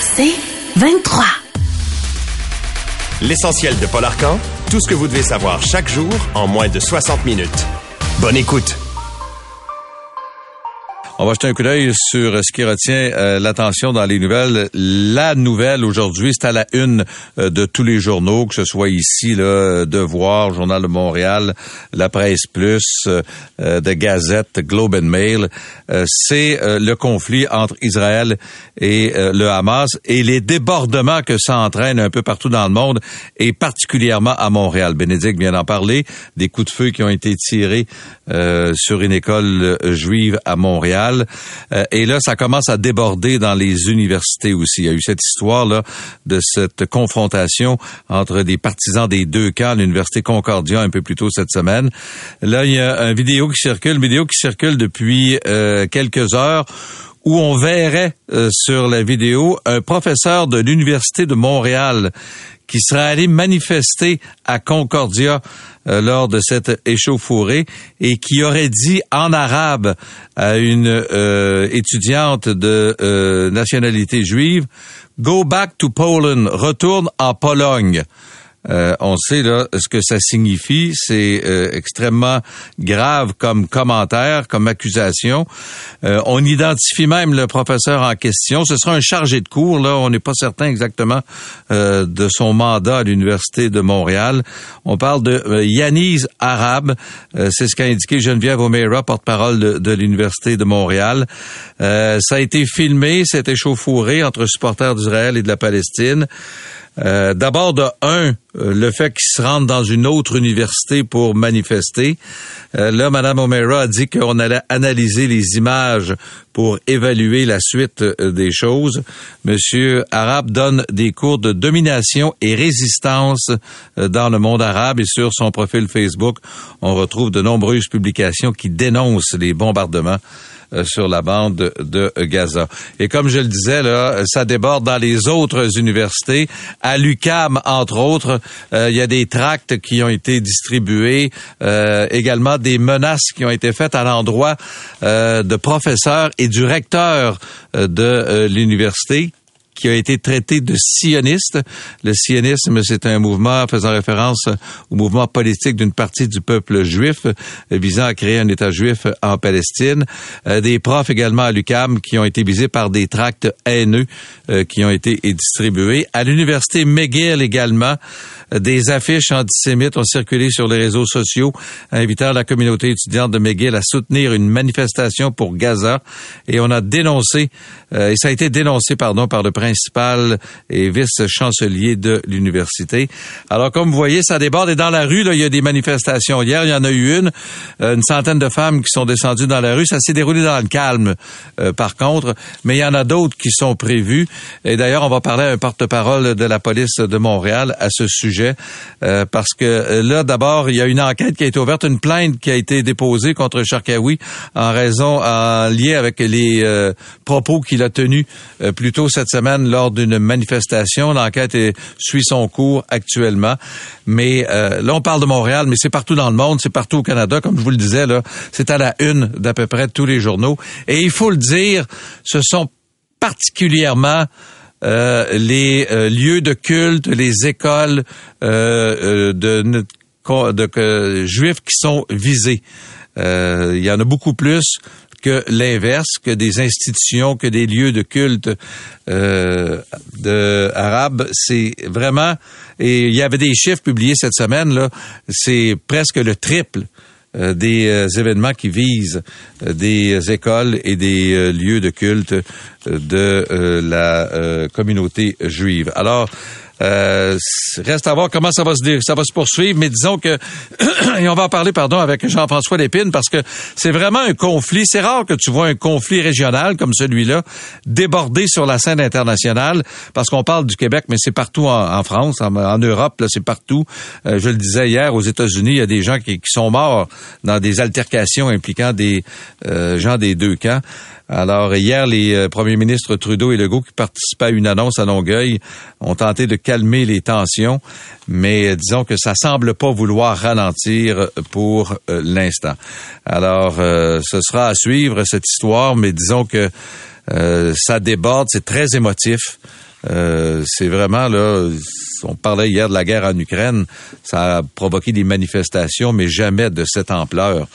C'est 23. L'essentiel de Paul Arcan, tout ce que vous devez savoir chaque jour en moins de 60 minutes. Bonne écoute. On va jeter un coup d'œil sur ce qui retient euh, l'attention dans les nouvelles. La nouvelle aujourd'hui, c'est à la une euh, de tous les journaux, que ce soit ici, là, Devoir, Journal de Montréal, La Presse Plus, euh, de Gazette, Globe and Mail. c'est le conflit entre Israël et le Hamas et les débordements que ça entraîne un peu partout dans le monde et particulièrement à Montréal. Bénédicte vient d'en parler, des coups de feu qui ont été tirés sur une école juive à Montréal. Euh, et là, ça commence à déborder dans les universités aussi. Il y a eu cette histoire-là de cette confrontation entre des partisans des deux camps l'Université Concordia un peu plus tôt cette semaine. Là, il y a une vidéo qui circule, une vidéo qui circule depuis euh, quelques heures où on verrait euh, sur la vidéo un professeur de l'Université de Montréal qui serait allé manifester à Concordia euh, lors de cette échauffourée et qui aurait dit en arabe à une euh, étudiante de euh, nationalité juive, Go back to Poland, retourne en Pologne. Euh, on sait là ce que ça signifie. C'est euh, extrêmement grave comme commentaire, comme accusation. Euh, on identifie même le professeur en question. Ce sera un chargé de cours. Là, on n'est pas certain exactement de son mandat à l'université de Montréal. On parle de Yanis Arabe. C'est ce qu'a indiqué Geneviève O'Meara, porte-parole de, de l'université de Montréal. ça a été filmé, c'est échauffouré entre supporters d'Israël et de la Palestine. Euh, d'abord, de un, euh, le fait qu'ils se rendent dans une autre université pour manifester. Euh, là, Mme O'Meara a dit qu'on allait analyser les images pour évaluer la suite des choses. Monsieur Arabe donne des cours de domination et résistance dans le monde arabe et sur son profil Facebook, on retrouve de nombreuses publications qui dénoncent les bombardements sur la bande de Gaza. Et comme je le disais, là, ça déborde dans les autres universités. À l'UCAM, entre autres, euh, il y a des tracts qui ont été distribués, euh, également des menaces qui ont été faites à l'endroit de professeurs et du recteur de l'université qui a été traité de sioniste. Le sionisme, c'est un mouvement faisant référence au mouvement politique d'une partie du peuple juif visant à créer un État juif en Palestine. Euh, des profs également à l'UCAM qui ont été visés par des tracts haineux euh, qui ont été distribués. À l'université McGill également, des affiches antisémites ont circulé sur les réseaux sociaux invitant la communauté étudiante de McGill à soutenir une manifestation pour Gaza. Et on a dénoncé, euh, et ça a été dénoncé, pardon, par le principal et vice-chancelier de l'université. Alors, comme vous voyez, ça déborde. Et dans la rue, là, il y a des manifestations. Hier, il y en a eu une, euh, une centaine de femmes qui sont descendues dans la rue. Ça s'est déroulé dans le calme, euh, par contre. Mais il y en a d'autres qui sont prévues. Et d'ailleurs, on va parler à un porte-parole de la police de Montréal à ce sujet. Euh, parce que là, d'abord, il y a une enquête qui a été ouverte, une plainte qui a été déposée contre Charkaoui en raison, en lien avec les propos qu'il a tenus plus tôt cette semaine lors d'une manifestation. L'enquête suit son cours actuellement. Mais euh, là, on parle de Montréal, mais c'est partout dans le monde, c'est partout au Canada. Comme je vous le disais, là, c'est à la une d'à peu près tous les journaux. Et il faut le dire, ce sont particulièrement euh, les euh, lieux de culte, les écoles de, de juifs qui sont visés. il y en a beaucoup plus que l'inverse, que des institutions, que des lieux de culte euh, de arabes. C'est vraiment et il y avait des chiffres publiés cette semaine c'est presque le triple euh, des euh, événements qui visent euh, des écoles et des lieux de culte de la communauté juive. Alors, euh, reste à voir comment ça va se ça va se poursuivre, mais disons que et on va en parler pardon avec Jean-François Lépine parce que c'est vraiment un conflit. C'est rare que tu vois un conflit régional comme celui-là déborder sur la scène internationale parce qu'on parle du Québec, mais c'est partout en, France, en, Europe, là c'est partout. Euh, je le disais hier aux États-Unis, il y a des gens qui, sont morts dans des altercations impliquant des euh, gens des deux camps. Alors, hier, les euh, premiers ministres Trudeau et Legault qui participaient à une annonce à Longueuil ont tenté de calmer les tensions, mais euh, disons que ça semble pas vouloir ralentir pour euh, l'instant. Alors, ce sera à suivre cette histoire, mais disons que ça déborde, c'est très émotif. c'est vraiment là, on parlait hier de la guerre en Ukraine, ça a provoqué des manifestations, mais jamais de cette ampleur.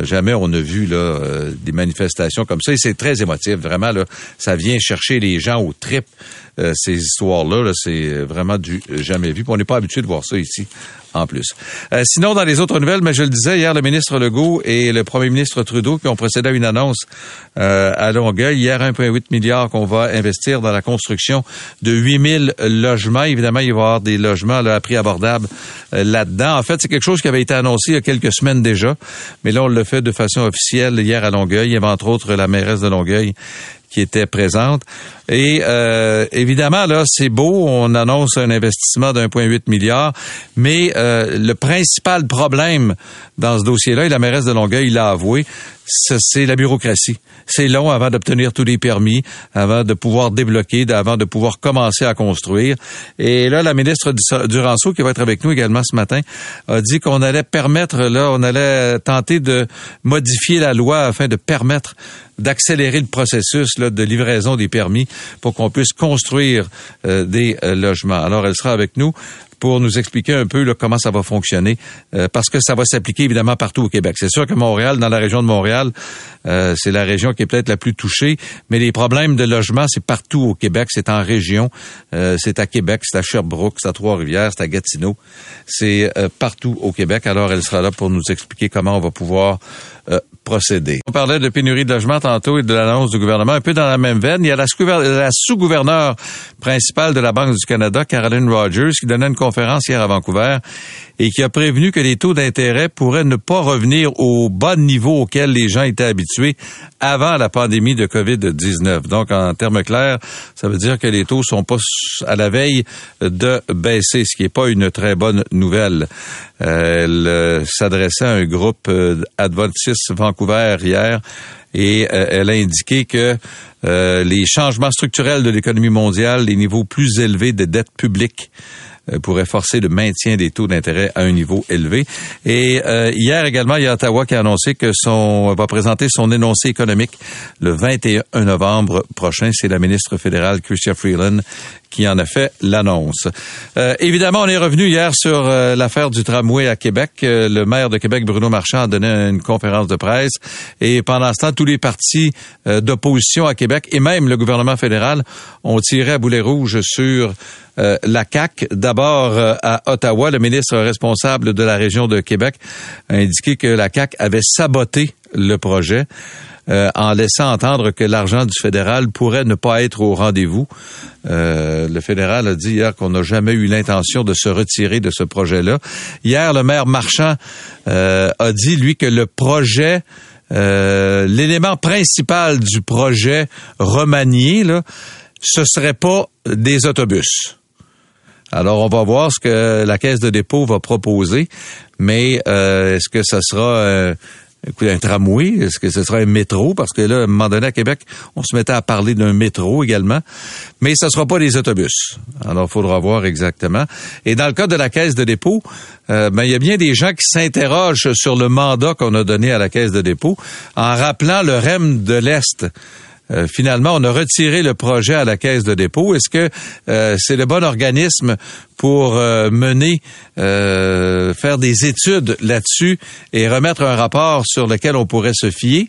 Jamais on a vu là euh, des manifestations comme ça et c'est très émotif. Vraiment ça vient chercher les gens au trip. Euh, ces histoires-là, -là, c'est vraiment du jamais vu. on n'est pas habitué de voir ça ici en plus. Euh, sinon, dans les autres nouvelles, mais je le disais hier, le ministre Legault et le premier ministre Trudeau qui ont procédé à une annonce euh, à Longueuil. Hier, 1,8 milliard qu'on va investir dans la construction de 8000 logements. Évidemment, il va y avoir des logements à prix abordable euh, là-dedans. En fait, c'est quelque chose qui avait été annoncé il y a quelques semaines déjà, mais là, on le fait de façon officielle hier à Longueuil. Il y avait entre autres la mairesse de Longueuil qui était présente. Et euh, évidemment, là, c'est beau, on annonce un investissement d'1,8 milliard, mais euh, le principal problème dans ce dossier-là, et la mairesse de Longueuil l'a avoué, c'est la bureaucratie. C'est long avant d'obtenir tous les permis, avant de pouvoir débloquer, avant de pouvoir commencer à construire. Et là, la ministre Duranceau, qui va être avec nous également ce matin, a dit qu'on allait permettre, là, on allait tenter de modifier la loi afin de permettre d'accélérer le processus là, de livraison des permis pour qu'on puisse construire euh, des euh, logements. Alors, elle sera avec nous pour nous expliquer un peu comment ça va fonctionner, euh, parce que ça va s'appliquer évidemment partout au Québec. C'est sûr que Montréal, dans la région de Montréal, c'est la région qui est peut-être la plus touchée, mais les problèmes de logement, c'est partout au Québec, c'est en région, c'est à Québec, c'est à Sherbrooke, c'est à Trois-Rivières, c'est à Gatineau, c'est partout au Québec. Alors, elle sera là pour nous expliquer comment on va pouvoir On parlait de pénurie de logement tantôt et de l'annonce du gouvernement, un peu dans la même veine. Il y a la, sous-gouverneure principale de la Banque du Canada, Caroline Rogers, qui donnait une conférence hier à Vancouver et qui a prévenu que les taux d'intérêt pourraient ne pas revenir au bas niveau auquel les gens étaient habitués avant la pandémie de COVID-19. Donc, en termes clairs, ça veut dire que les taux sont pas à la veille de baisser, ce qui n'est pas une très bonne nouvelle. Elle euh, s'adressait à un groupe euh, Adventiste Vancouver hier et euh, elle a indiqué que les changements structurels de l'économie mondiale, les niveaux plus élevés de dette publique, pourrait forcer le maintien des taux d'intérêt à un niveau élevé. Et euh, hier également, il y a Ottawa qui a annoncé que son va présenter son énoncé économique le 21 novembre prochain. C'est la ministre fédérale Chrystia Freeland qui en a fait l'annonce. Euh, évidemment, on est revenu hier sur l'affaire du tramway à Québec. le maire de Québec, Bruno Marchand, a donné une conférence de presse et pendant ce temps, tous les partis d'opposition à Québec et même le gouvernement fédéral ont tiré à boulet rouge sur euh, la CAC. D'abord euh, à Ottawa, le ministre responsable de la région de Québec a indiqué que la CAC avait saboté le projet. Euh, en laissant entendre que l'argent du fédéral pourrait ne pas être au rendez-vous. le fédéral a dit hier qu'on n'a jamais eu l'intention de se retirer de ce projet-là. Hier, le maire Marchand a dit, lui, que le projet, l'élément principal du projet remanié, là, ce serait pas des autobus. Alors, on va voir ce que la Caisse de dépôt va proposer, mais euh, est-ce que ça sera euh, un tramway? Est-ce que ce sera un métro? Parce que là, à un moment donné, à Québec, on se mettait à parler d'un métro également, mais ce ne sera pas des autobus. Alors, il faudra voir exactement. Et dans le cas de la Caisse de dépôt, euh, ben, il y a bien des gens qui s'interrogent sur le mandat qu'on a donné à la Caisse de dépôt en rappelant le REM de l'Est. Euh, finalement, on a retiré le projet à la caisse de dépôt. Est-ce que euh, c'est le bon organisme pour euh, mener, faire des études là-dessus et remettre un rapport sur lequel on pourrait se fier?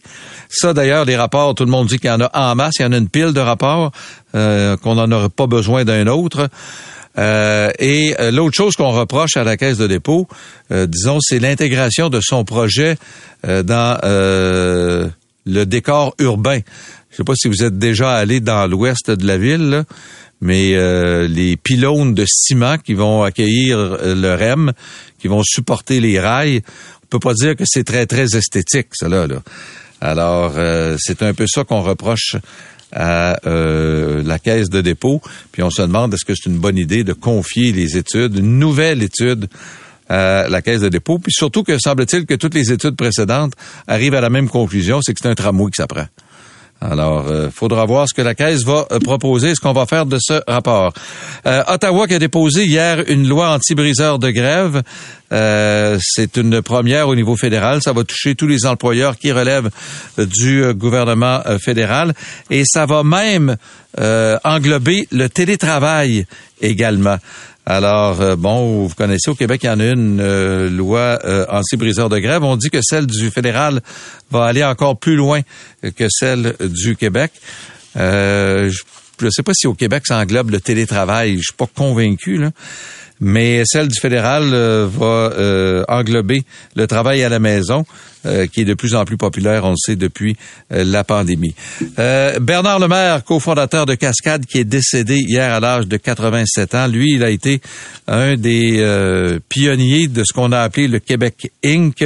Ça, d'ailleurs, les rapports, tout le monde dit qu'il y en a en masse, il y en a une pile de rapports, qu'on n'en aurait pas besoin d'un autre. et l'autre chose qu'on reproche à la Caisse de dépôt, disons, c'est l'intégration de son projet dans le décor urbain. Je sais pas si vous êtes déjà allé dans l'ouest de la ville, mais euh, les pylônes de ciment qui vont accueillir euh, le REM, qui vont supporter les rails, on peut pas dire que c'est très très esthétique, cela là. Alors euh, c'est un peu ça qu'on reproche à la caisse de dépôt, puis on se demande est-ce que c'est une bonne idée de confier les études, une nouvelle étude à la caisse de dépôt, puis surtout que semble-t-il que toutes les études précédentes arrivent à la même conclusion, c'est que c'est un tramway qui s'apprend. Alors, il faudra voir ce que la Caisse va proposer, ce qu'on va faire de ce rapport. Ottawa qui a déposé hier une loi anti-briseur de grève. C'est une première au niveau fédéral. Ça va toucher tous les employeurs qui relèvent du gouvernement fédéral. Et ça va même englober le télétravail également. Alors, euh, bon, vous connaissez, au Québec, il y en a une euh, loi euh, anti-briseur de grève. On dit que celle du fédéral va aller encore plus loin que celle du Québec. je ne sais pas si au Québec, ça englobe le télétravail. Je suis pas convaincu, là mais celle du fédéral euh, va euh, englober le travail à la maison, euh, qui est de plus en plus populaire, on le sait, depuis la pandémie. Bernard Lemaire, cofondateur de Cascade, qui est décédé hier à l'âge de 87 ans, lui, il a été un des pionniers de ce qu'on a appelé le Québec Inc.,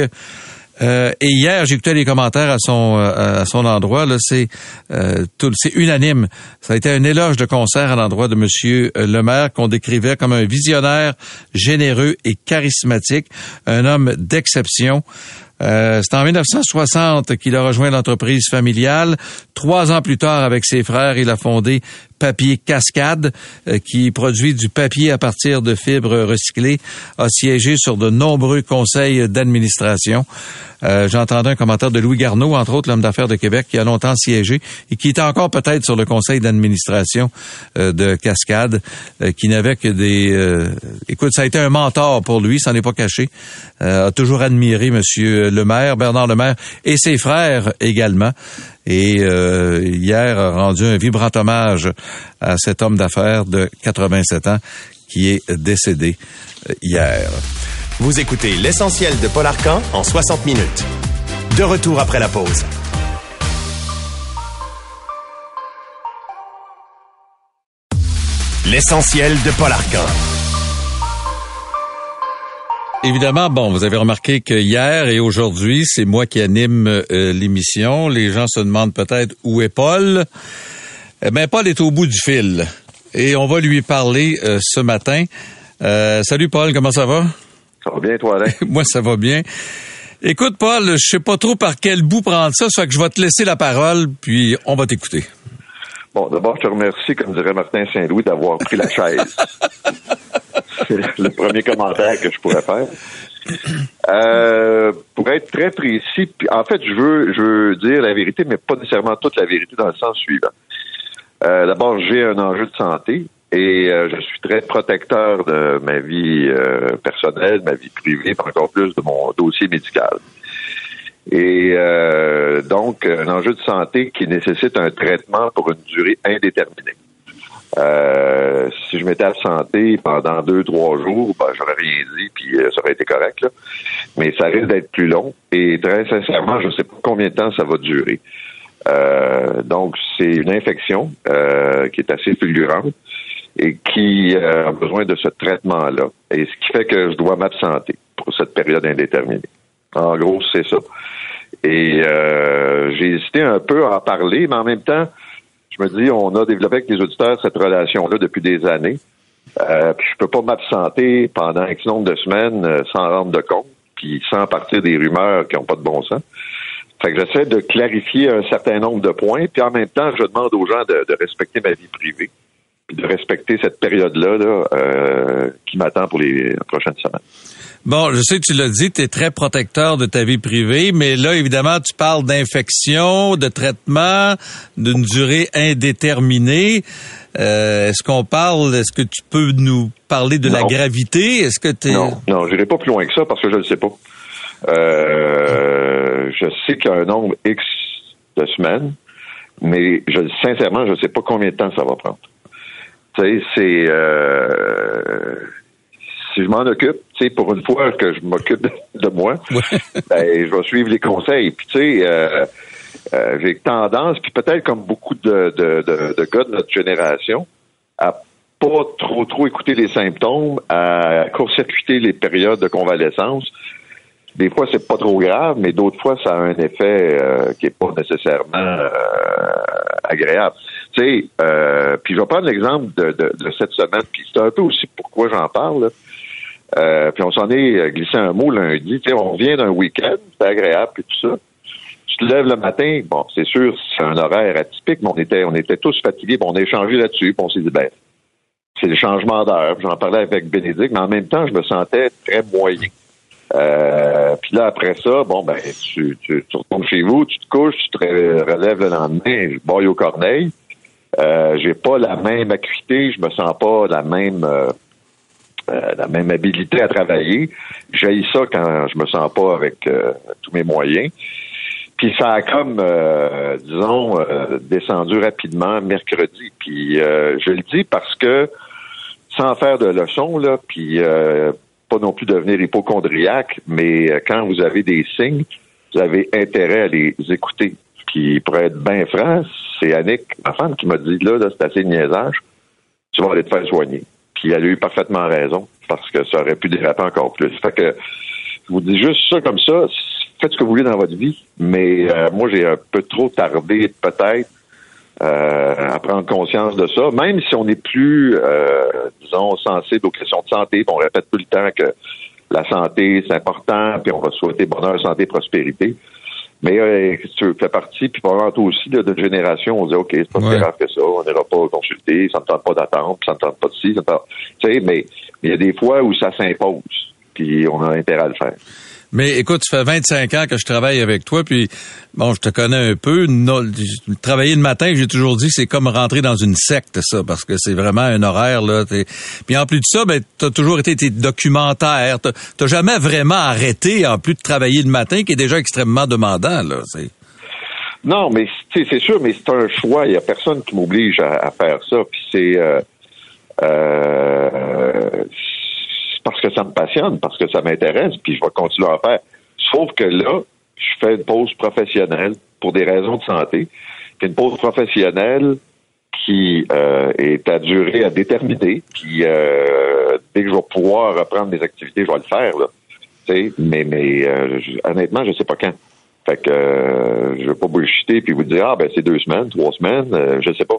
euh, et hier, écouté les commentaires à son euh, à son endroit. Là, c'est euh, tout, c'est unanime. Ça a été un éloge de concert à l'endroit de Monsieur Le Maire qu'on décrivait comme un visionnaire généreux et charismatique, un homme d'exception. Euh, c'est en 1960 qu'il a rejoint l'entreprise familiale. Trois ans plus tard, avec ses frères, il a fondé Papier Cascade, euh, qui produit du papier à partir de fibres recyclées, a siégé sur de nombreux conseils d'administration. Euh, J'ai entendu un commentaire de Louis Garneau, entre autres l'homme d'affaires de Québec, qui a longtemps siégé et qui est encore peut-être sur le conseil d'administration euh, de Cascade, euh, qui n'avait que des... Écoute, ça a été un mentor pour lui, ça n'est pas caché. a toujours admiré Monsieur le maire, Bernard le maire, et ses frères également. Et hier a rendu un vibrant hommage à cet homme d'affaires de 87 ans qui est décédé hier. Vous écoutez l'essentiel de Paul Arcan en 60 minutes. De retour après la pause. L'essentiel de Paul Arcan. Évidemment, bon, vous avez remarqué que hier et aujourd'hui, c'est moi qui anime euh, l'émission. Les gens se demandent peut-être où est Paul. Eh bien, Paul est au bout du fil et on va lui parler euh, ce matin. Euh, salut Paul, comment ça va? Ça va bien, toi, Alain? Moi, ça va bien. Écoute, Paul, je sais pas trop par quel bout prendre ça, soit que je vais te laisser la parole, puis on va t'écouter. Bon, d'abord, je te remercie, comme dirait Martin Saint-Louis, d'avoir pris la chaise. C'est le premier commentaire que je pourrais faire. Euh, pour être très précis, en fait, je veux, je veux dire la vérité, mais pas nécessairement toute la vérité dans le sens suivant. Euh, d'abord, j'ai un enjeu de santé et euh, je suis très protecteur de ma vie euh, personnelle, ma vie privée, encore plus de mon dossier médical. Et euh, donc, un enjeu de santé qui nécessite un traitement pour une durée indéterminée. Si je m'étais absenté pendant deux, trois jours, ben, j'aurais rien dit, puis ça aurait été correct. Là. Mais ça risque d'être plus long. Et très sincèrement, je ne sais pas combien de temps ça va durer. donc, c'est une infection qui est assez fulgurante et qui euh, a besoin de ce traitement-là. Et ce qui fait que je dois m'absenter pour cette période indéterminée. En gros, c'est ça. Et euh, j'ai hésité un peu à en parler, mais en même temps, je me dis, on a développé avec les auditeurs cette relation-là depuis des années. Euh, puis je peux pas m'absenter pendant un nombre de semaines euh, sans rendre de compte, puis sans partir des rumeurs qui n'ont pas de bon sens. Fait que j'essaie de clarifier un certain nombre de points, puis en même temps, je demande aux gens de respecter ma vie privée de respecter cette période-là là, euh, qui m'attend pour les prochaines semaines. Bon, je sais que tu l'as dit, tu es très protecteur de ta vie privée, mais là, évidemment, tu parles d'infection, de traitement, d'une durée indéterminée. Euh, est-ce qu'on parle, est-ce que tu peux nous parler de la gravité? Est-ce que tu Non, non, je n'irai pas plus loin que ça parce que je ne le sais pas. Euh, je sais qu'il y a un nombre X de semaines, mais je, sincèrement, je ne sais pas combien de temps ça va prendre c'est euh, si je m'en occupe, tu pour une fois que je m'occupe de, moi, ben, je vais suivre les conseils. Puis tu sais, euh, euh, j'ai tendance, puis peut-être comme beaucoup de, de, de, gars de notre génération, à pas trop trop écouter les symptômes, à court-circuiter les périodes de convalescence. Des fois, c'est pas trop grave, mais d'autres fois, ça a un effet qui est pas nécessairement agréable. Tu sais, euh, puis je vais prendre l'exemple de, de, cette semaine, puis c'est un peu aussi pourquoi j'en parle. Euh, puis on s'en est glissé un mot lundi. Tu sais, on vient d'un week-end, c'est agréable, puis tout ça. Tu te lèves le matin, bon, c'est sûr, c'est un horaire atypique, mais on était, on était tous fatigués, on a échangé là-dessus, puis on s'est dit, ben, c'est le changement d'heure. J'en parlais avec Bénédicte, mais en même temps, je me sentais très moyen. Euh, puis là, après ça, bon, ben, tu, tu, retournes chez vous, tu te couches, tu te relèves le lendemain, je bois au corneille. Euh, j'ai pas la même acuité, je me sens pas la même euh, euh, la même habilité à travailler. J'ai ça quand je me sens pas avec euh, tous mes moyens. Puis ça a comme, disons, descendu rapidement mercredi. Puis je le dis parce que sans faire de leçons, là, puis pas non plus devenir hypochondriaque, mais quand vous avez des signes, vous avez intérêt à les écouter. Puis pour être bien franc, c'est Annick, ma femme, qui m'a dit là, là c'est assez niaisage, tu vas aller te faire soigner. Puis elle a eu parfaitement raison, parce que ça aurait pu déraper encore plus. Fait que je vous dis juste ça comme ça, faites ce que vous voulez dans votre vie, mais euh, moi j'ai un peu trop tardé peut-être euh, à prendre conscience de ça, même si on n'est plus, euh, disons, sensible aux questions de santé, on répète tout le temps que la santé, c'est important, puis on va souhaiter bonheur, santé, prospérité. Mais euh, tu fais partie, puis pendant toi aussi, de notre génération, on dit OK, c'est pas plus grave que ça, on n'ira pas consulter, ça ne tente pas d'attendre, ça ne tente pas de ci, ça ne Tu sais, mais il y a des fois où ça s'impose, puis on a intérêt à le faire. Mais écoute, ça fait 25 ans que je travaille avec toi, puis bon, je te connais un peu. travailler le matin, j'ai toujours dit, c'est comme rentrer dans une secte, ça, parce que c'est vraiment un horaire là. Puis en plus de ça, ben, t'as toujours été tes documentaires. T'as jamais vraiment arrêté, en plus de travailler le matin, qui est déjà extrêmement demandant là. Non, mais c'est sûr, mais c'est un choix. Il y a personne qui m'oblige à, faire ça. Puis c'est euh, euh, parce que ça me passionne, parce que ça m'intéresse, puis je vais continuer à en faire. Sauf que là, je fais une pause professionnelle pour des raisons de santé. Une pause professionnelle qui euh, est à durée à déterminer. Puis euh, dès que je vais pouvoir reprendre mes activités, je vais le faire. Mais mais euh, honnêtement, je sais pas quand. Fait que je vais pas bullshiter puis vous dire ah ben c'est deux semaines, trois semaines, je sais pas.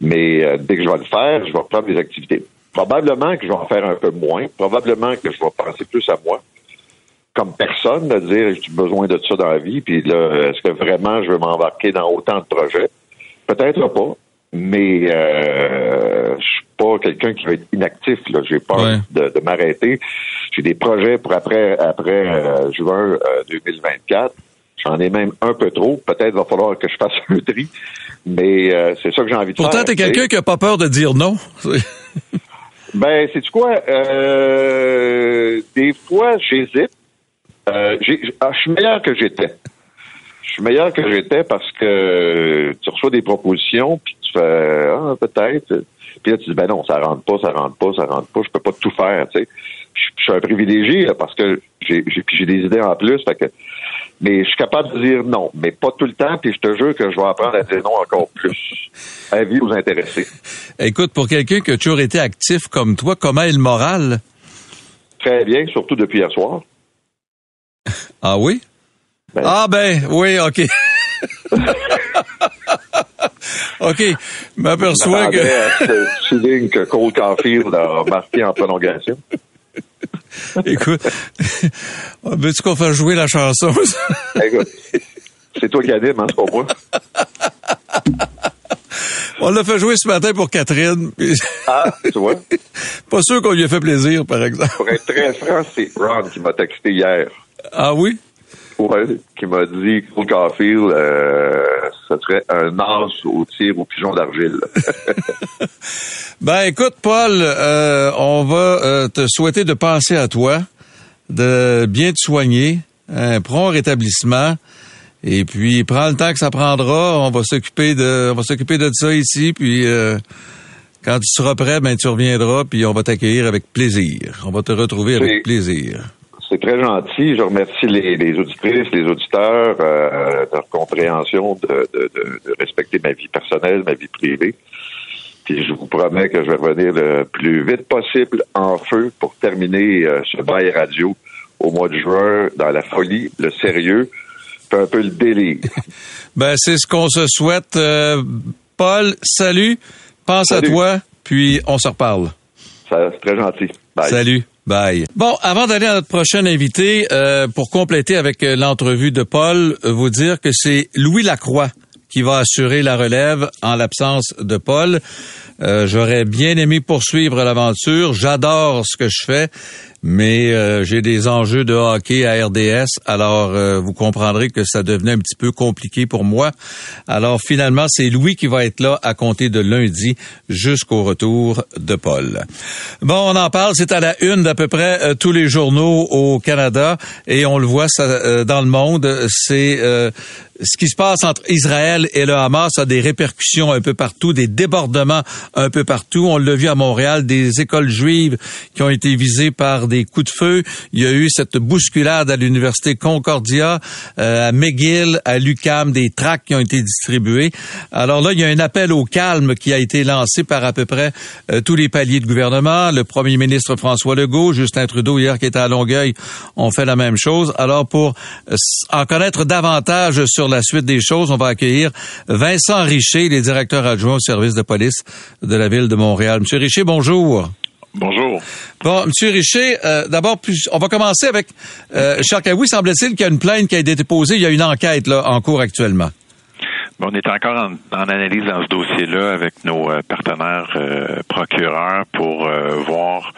Mais dès que je vais le faire, je vais reprendre mes activités. Probablement que je vais en faire un peu moins. Probablement que je vais penser plus à moi comme personne, de dire j'ai besoin de ça dans la vie, puis là, est-ce que vraiment je veux m'embarquer dans autant de projets? Peut-être pas, mais euh, je suis pas quelqu'un qui va être inactif. Là, j'ai peur de, m'arrêter. J'ai des projets pour après après euh, juin 2024. Euh, J'en ai même un peu trop. Peut-être va falloir que je fasse un tri, mais euh, c'est ça que j'ai envie de faire. Pourtant, t'es quelqu'un qui a pas peur de dire non. Ben, c'est quoi? Euh, des fois, j'hésite. Euh, ah, je suis meilleur que j'étais. Je suis meilleur que j'étais parce que tu reçois des propositions, puis tu fais ah, peut-être. Puis là, tu dis ben non, ça rentre pas, ça rentre pas, ça rentre pas, je peux pas tout faire, tu sais. Je, suis un privilégié parce que j'ai j'ai des idées en plus, fait que mais je suis capable de dire non, mais pas tout le temps, puis je te jure que je vais apprendre à dire non encore plus. Avis aux intéressés. Écoute, pour quelqu'un qui a toujours été actif comme toi, comment est le moral? Très bien, surtout depuis hier soir. Ah oui? Ben. ah ben, oui, OK. OK, m'aperçois que... souligne que Cole Caulfield a marqué en prolongation. Écoute, veux-tu qu'on fasse jouer la chanson? Écoute, c'est toi qui anime, hein, c'est pas moi. On l'a fait jouer ce matin pour Catherine. Ah, tu vois? Pas sûr qu'on lui ait fait plaisir, par exemple. Pour être très franc, c'est Ron qui m'a texté hier. Ah oui? Oui, qui m'a dit que Caulfield, euh, ce serait un as au tir au pigeon d'argile. ben écoute, Paul, euh, on va euh, te souhaiter de penser à toi, de bien te soigner, un prompt rétablissement. Et puis prends le temps que ça prendra, on va s'occuper de on va s'occuper de ça ici puis euh, quand tu seras prêt, ben tu reviendras puis on va t'accueillir avec plaisir. On va te retrouver avec plaisir. C'est très gentil. Je remercie les, auditrices, les auditeurs euh, de leur compréhension de, respecter ma vie personnelle, ma vie privée. Puis je vous promets que je vais revenir le plus vite possible en feu pour terminer euh, ce bail radio au mois de juin dans la folie, le sérieux, un peu le délire. ben c'est ce qu'on se souhaite. Euh, Paul, salut. Pense à toi, puis on se reparle. C'est très gentil. Salut. Bon, avant d'aller à notre prochain invité, euh, pour compléter avec euh, l'entrevue de Paul, euh, vous dire que c'est Louis Lacroix qui va assurer la relève en l'absence de Paul. J'aurais bien aimé poursuivre l'aventure. J'adore ce que je fais, mais euh, j'ai des enjeux de hockey à RDS, alors euh, vous comprendrez que ça devenait un petit peu compliqué pour moi. Alors finalement, c'est Louis qui va être là à compter de lundi jusqu'au retour de Paul. Bon, on en parle, c'est à la une d'à peu près euh, tous les journaux au Canada et on le voit ça, dans le monde, c'est ce qui se passe entre Israël et le Hamas a des répercussions un peu partout, des débordements un peu partout. On l'a vu à Montréal, des écoles juives qui ont été visées par des coups de feu. Il y a eu cette bousculade à l'université Concordia, euh, à McGill, à l'UCAM, des tracts qui ont été distribués. Alors là, il y a un appel au calme qui a été lancé par à peu près euh, tous les paliers de gouvernement. Le premier ministre François Legault, Justin Trudeau hier qui était à Longueuil, ont fait la même chose. Alors pour euh, en connaître davantage sur la suite des choses, on va accueillir Vincent Richer, les directeurs adjoints au service de police de la ville de Montréal. Monsieur Richer, bonjour. Bonjour. Bon, Monsieur Richer, euh, d'abord, on va commencer avec euh, Charles Semble-t-il qu'il y a une plainte qui a été déposée. Il y a une enquête là, en cours actuellement. On est encore en, analyse dans ce dossier-là avec nos euh, partenaires euh, procureurs pour euh, voir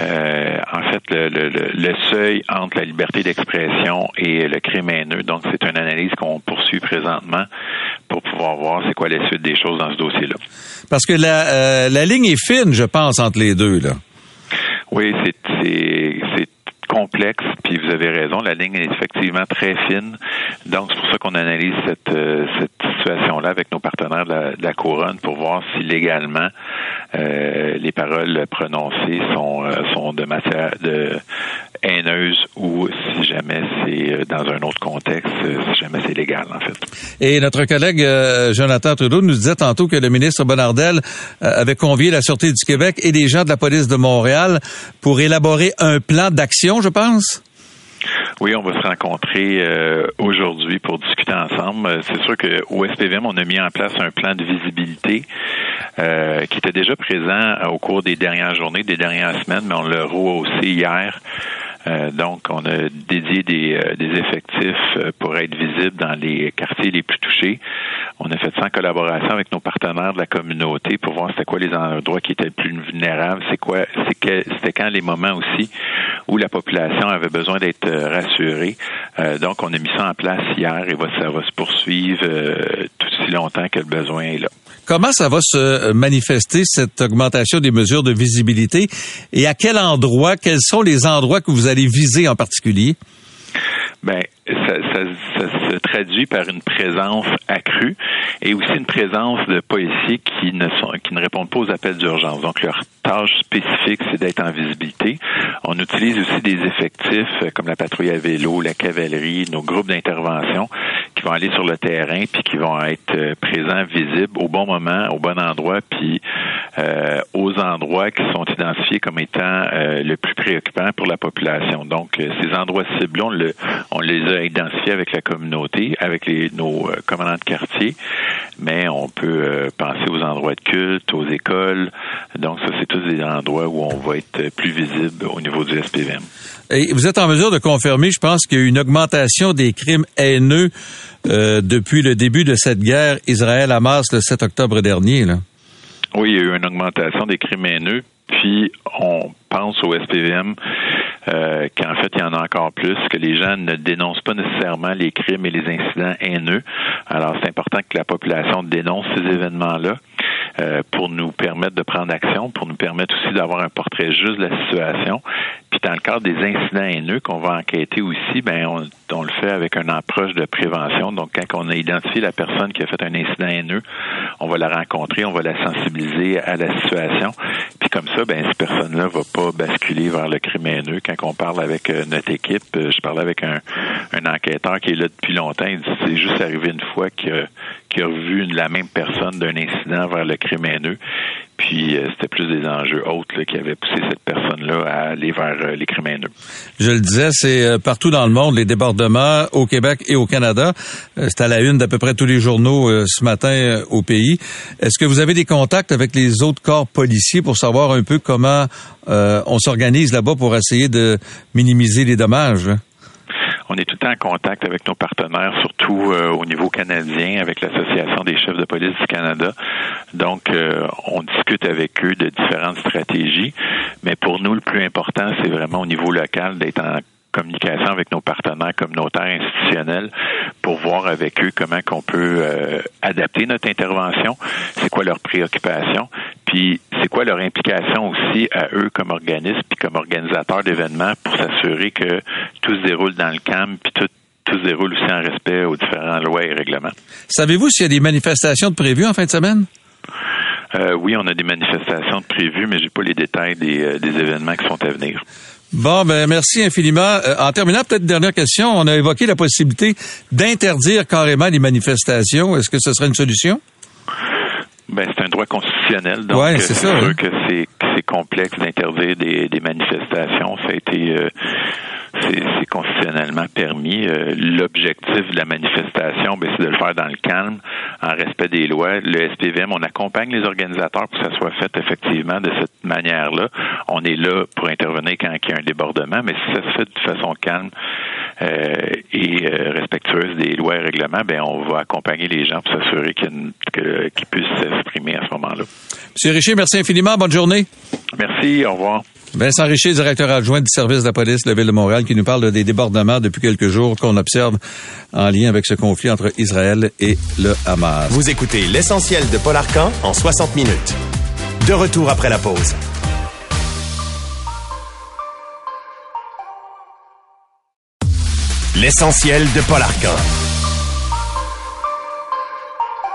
en fait le, seuil entre la liberté d'expression et le crime haineux. Donc c'est une analyse qu'on poursuit présentement pour pouvoir voir c'est quoi la suite des choses dans ce dossier-là. Parce que la, la ligne est fine, je pense, entre les deux là. Oui, c'est complexe, puis vous avez raison, la ligne est effectivement très fine. Donc, c'est pour ça qu'on analyse cette, euh, cette situation-là avec nos partenaires de la, Couronne pour voir si légalement euh, les paroles prononcées sont, euh, sont de matière de haineuse ou si jamais c'est dans un autre contexte, si jamais c'est légal, en fait. Et notre collègue Jonathan Trudeau nous disait tantôt que le ministre Bonardel avait convié la Sûreté du Québec et des gens de la police de Montréal pour élaborer un plan d'action je pense. Oui, on va se rencontrer euh, aujourd'hui pour discuter ensemble. Euh, c'est sûr qu'au SPVM, on a mis en place un plan de visibilité euh, qui était déjà présent au cours des dernières journées, des dernières semaines, mais on l'a rehaussé hier euh, donc, on a dédié des, euh, effectifs euh, pour être visibles dans les quartiers les plus touchés. On a fait ça en collaboration avec nos partenaires de la communauté pour voir c'était quoi les endroits qui étaient les plus vulnérables, c'est quoi, c'était quand les moments aussi où la population avait besoin d'être rassurée. donc, on a mis ça en place hier et ça va se poursuivre tout aussi longtemps que le besoin est là. Comment ça va se manifester, cette augmentation des mesures de visibilité? Et à quel endroit, quels sont les endroits que vous allez viser en particulier? Ben, ça, ça, se traduit par une présence accrue et aussi une présence de policiers qui ne sont qui ne répondent pas aux appels d'urgence. Donc leur tâche spécifique, c'est d'être en visibilité. On utilise aussi des effectifs euh, comme la patrouille à vélo, la cavalerie, nos groupes d'intervention qui vont aller sur le terrain puis qui vont être euh, présents, visibles au bon moment, au bon endroit, puis euh, aux endroits qui sont identifiés comme étant le plus préoccupant pour la population. Donc ces endroits ciblés, on, on les a identifiés avec la communauté, avec nos commandants de quartier, mais on peut penser aux endroits de culte, aux écoles. Donc ça, c'est tous des endroits où on va être plus visible au niveau du SPVM. Et vous êtes en mesure de confirmer, je pense qu'il y a eu une augmentation des crimes haineux euh, depuis le début de cette guerre Israël-Hamas le 7 octobre dernier. Là? Oui, il y a eu une augmentation des crimes haineux. Puis on pense au SPVM euh, qu'en fait, il y en a encore plus, que les gens ne dénoncent pas nécessairement les crimes et les incidents haineux. Alors, c'est important que la population dénonce ces événements-là. Euh, pour nous permettre de prendre action, pour nous permettre aussi d'avoir un portrait juste de la situation. Puis dans le cadre des incidents haineux qu'on va enquêter aussi, ben on, le fait avec une approche de prévention. Donc quand on a identifié la personne qui a fait un incident haineux, on va la rencontrer, on va la sensibiliser à la situation. Puis comme ça, ben cette personne-là va pas basculer vers le crime haineux. Quand on parle avec euh, notre équipe, euh, je parlais avec un, un enquêteur qui est là depuis longtemps. Il dit c'est juste arrivé une fois qu'il a revu la même personne d'un incident vers le crime haineux. Puis euh, c'était plus des enjeux autres qui avaient poussé cette personne-là à aller vers euh, les criminels. Je le disais, c'est euh, partout dans le monde, les débordements au Québec et au Canada. c'est à la une d'à peu près tous les journaux ce matin au pays. Est-ce que vous avez des contacts avec les autres corps policiers pour savoir un peu comment on s'organise là-bas pour essayer de minimiser les dommages? On est tout le temps en contact avec nos partenaires, surtout euh, au niveau canadien, avec l'Association des chefs de police du Canada. Donc, euh, on discute avec eux de différentes stratégies. Mais pour nous, le plus important, c'est vraiment au niveau local d'être en communication avec nos partenaires communautaires institutionnels pour voir avec eux comment qu'on peut euh, adapter notre intervention, c'est quoi leurs préoccupations, puis c'est quoi leur implication aussi à eux comme organismes puis comme organisateurs d'événements pour s'assurer que tout se déroule dans le calme puis tout tout se déroule aussi en respect aux différentes lois et règlements. Savez-vous s'il y a des manifestations de prévues en fin de semaine? Euh, oui, on a des manifestations de prévues, mais j'ai pas les détails des, euh, des événements qui sont à venir. Bon, ben merci infiniment. Euh, en terminant, peut-être dernière question. On a évoqué la possibilité d'interdire carrément les manifestations. Est-ce que ce serait une solution? Ben, c'est un droit constitutionnel, donc ouais, c'est sûr hein. que c'est complexe d'interdire des, manifestations. Ça a été euh, c'est constitutionnellement permis. Euh, l'objectif de la manifestation, ben, c'est de le faire dans le calme, en respect des lois. Le SPVM, on accompagne les organisateurs pour que ça soit fait effectivement de cette manière-là. On est là pour intervenir quand il y a un débordement, mais si ça se fait de façon calme euh, et respectueuse des lois et règlements, ben on va accompagner les gens pour s'assurer qu'ils puissent s'exprimer à ce moment-là. Monsieur Richer, merci infiniment. Bonne journée. Merci. Au revoir. Vincent Richer, directeur adjoint du service de la police de la Ville de Montréal, qui nous parle des débordements depuis quelques jours qu'on observe en lien avec ce conflit entre Israël et le Hamas. Vous écoutez l'essentiel de Paul Arcan en 60 minutes. De retour après la pause. L'essentiel de Paul Arcan.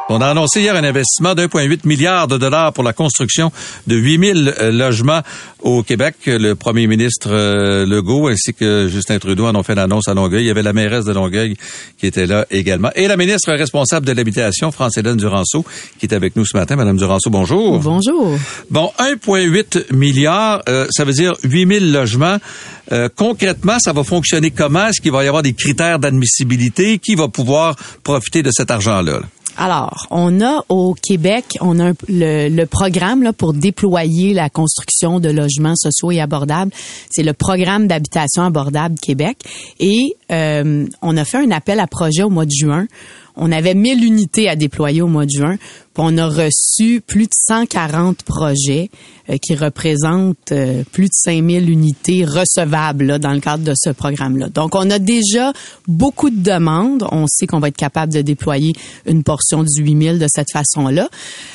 On a annoncé hier un investissement d'1,8 milliard de dollars pour la construction de 8000 euh, logements au Québec. Le premier ministre euh, Legault ainsi que Justin Trudeau en ont fait l'annonce à Longueuil. Il y avait la mairesse de Longueuil qui était là également. Et la ministre responsable de l'habitation, France-Hélène Duranceau, qui est avec nous ce matin. Madame Duranceau, bonjour. Bonjour. Bon, 1,8 milliard, euh, ça veut dire 8000 logements. concrètement, ça va fonctionner comment? Est-ce qu'il va y avoir des critères d'admissibilité? Qui va pouvoir profiter de cet argent-là? là alors, on a au Québec, on a le, programme là, pour déployer la construction de logements sociaux et abordables. C'est le programme d'habitation abordable Québec. Et euh, on a fait un appel à projet au mois de juin. On avait 1000 unités à déployer au mois de juin on a reçu plus de 140 projets euh, qui représentent euh, plus de 5000 unités recevables dans le cadre de ce programme-là. Donc, on a déjà beaucoup de demandes. On sait qu'on va être capable de déployer une portion du 8000 de cette façon-là.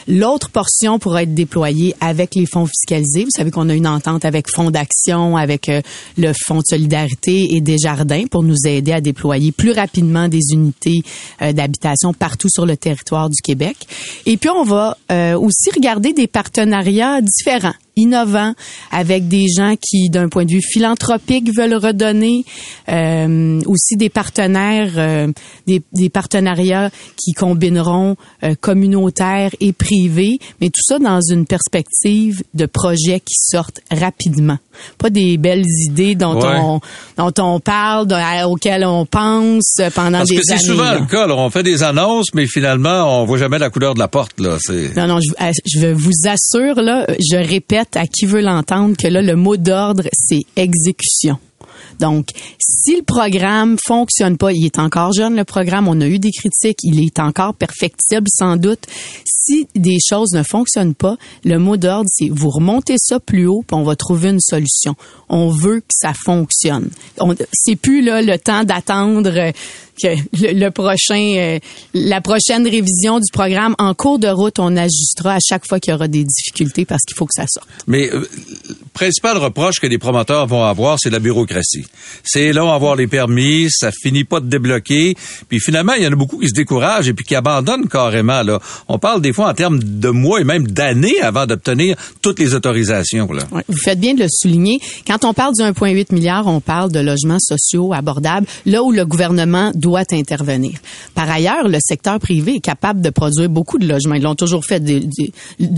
L'autre portion pourra être déployée avec les fonds fiscalisés. Vous savez qu'on a une entente avec Fonds d'action, avec euh, le Fonds de solidarité et des jardins pour nous aider à déployer plus rapidement des unités d'habitation partout sur le territoire du Québec. Et puis, on va euh, aussi regarder des partenariats différents innovants avec des gens qui, d'un point de vue philanthropique, veulent redonner, euh, aussi des partenaires, euh, des, des, partenariats qui combineront euh, communautaire et privé, mais tout ça dans une perspective de projets qui sortent rapidement. Pas des belles idées dont on dont on parle, auxquelles on pense pendant des années. Parce que c'est souvent le cas. on fait des annonces, mais finalement, on voit jamais la couleur de la porte. Là. Non, non, je, je vous assure, là, je répète à qui veut l'entendre que là, le mot d'ordre, c'est exécution. Donc, si le programme fonctionne pas, il est encore jeune, le programme, on a eu des critiques, il est encore perfectible sans doute. Si des choses ne fonctionnent pas, le mot d'ordre, c'est vous remontez ça plus haut, puis on va trouver une solution. On veut que ça fonctionne. C'est plus là le temps d'attendre euh, que le, prochain, euh, la prochaine révision du programme en cours de route, on ajustera à chaque fois qu'il y aura des difficultés parce qu'il faut que ça sorte. Mais le euh, principal reproche que les promoteurs vont avoir, c'est la bureaucratie C'est long à avoir les permis, ça finit pas de débloquer, puis finalement, il y en a beaucoup qui se découragent et puis qui abandonnent carrément. Là. On parle des fois en termes de mois et même d'années avant d'obtenir toutes les autorisations. Vous faites bien de le souligner. Quand on parle du 1,8 milliard, on parle de logements sociaux abordables, là où le gouvernement doit intervenir. Par ailleurs, le secteur privé est capable de produire beaucoup de logements. Ils l'ont toujours fait, des, des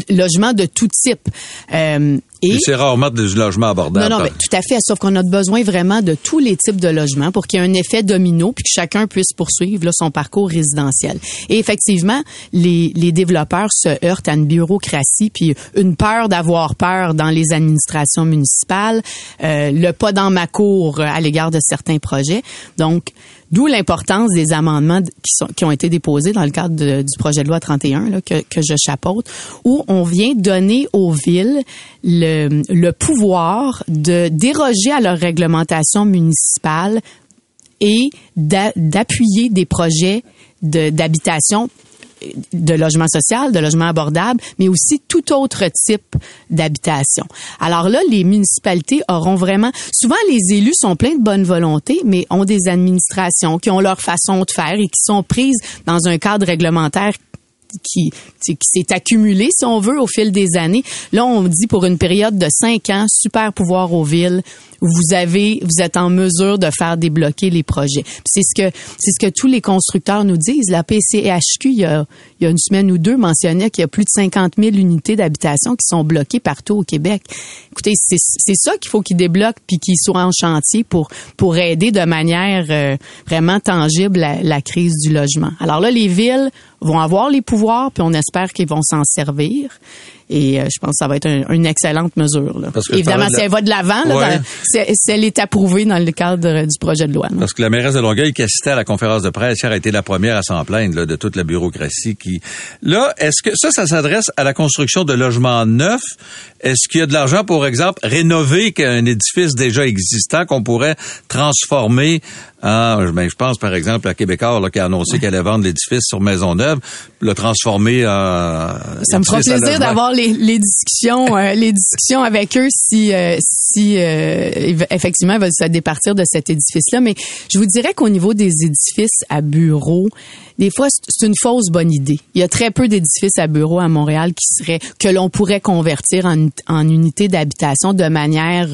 logements de tout type. Euh, et, c'est rarement des logements abordables. Non, non, mais tout à fait. Sauf qu'on a besoin vraiment de tous les types de logements pour qu'il y ait un effet domino puis que chacun puisse poursuivre là, son parcours résidentiel. Et effectivement, les, les développeurs se heurtent à une bureaucratie puis une peur d'avoir peur dans les administrations municipales, euh, le pas dans ma cour à l'égard de certains projets. Donc, D'où l'importance des amendements qui, sont, qui ont été déposés dans le cadre du projet de loi 31 là, que, que je chapeaute, où on vient donner aux villes le, pouvoir de déroger à leur réglementation municipale et d'appuyer des projets d'habitation logement social, de logement abordable, mais aussi tout autre type d'habitation. Alors là, les municipalités auront vraiment, souvent les élus sont pleins de bonne volonté, mais ont des administrations qui ont leur façon de faire et qui sont prises dans un cadre réglementaire qui, qui s'est accumulé, si on veut, au fil des années. Là, on dit pour une période de cinq ans, super pouvoir aux villes, vous avez, vous êtes en mesure de faire débloquer les projets. C'est ce que, c'est ce que tous les constructeurs nous disent. La PCHQ, il y a, il y a une semaine ou deux, mentionnait qu'il y a plus de 50 000 unités d'habitation qui sont bloquées partout au Québec. Écoutez, c'est, ça qu'il faut qu'ils débloquent puis qu'ils soient en chantier pour, pour aider de manière euh, vraiment tangible la, la crise du logement. Alors là, les villes vont avoir les pouvoirs puis on espère qu'ils vont s'en servir. Et euh, je pense que ça va être une excellente mesure. Là. Évidemment, si elle va de l'avant, si elle est approuvée dans le cadre du projet de loi. Parce que la mairesse de Longueuil qui assistait à la conférence de presse hier a été la première à s'en plaindre de toute la bureaucratie qui. Là, est-ce que ça, ça s'adresse à la construction de logements neufs Est-ce qu'il y a de l'argent, pour exemple, rénover un édifice déjà existant qu'on pourrait transformer ah, ben, je pense par exemple à Québécois là, qui a annoncé qu'elle allait vendre l'édifice sur Maisonneuve, le transformer en. Ça me fera plaisir d'avoir les, les discussions, euh, les discussions avec eux si, euh, si euh, effectivement ils veulent se départir de cet édifice-là. Mais je vous dirais qu'au niveau des édifices à bureaux, des fois c'est une fausse bonne idée. Il y a très peu d'édifices à bureaux à Montréal qui seraient que l'on pourrait convertir en, en unités d'habitation de manière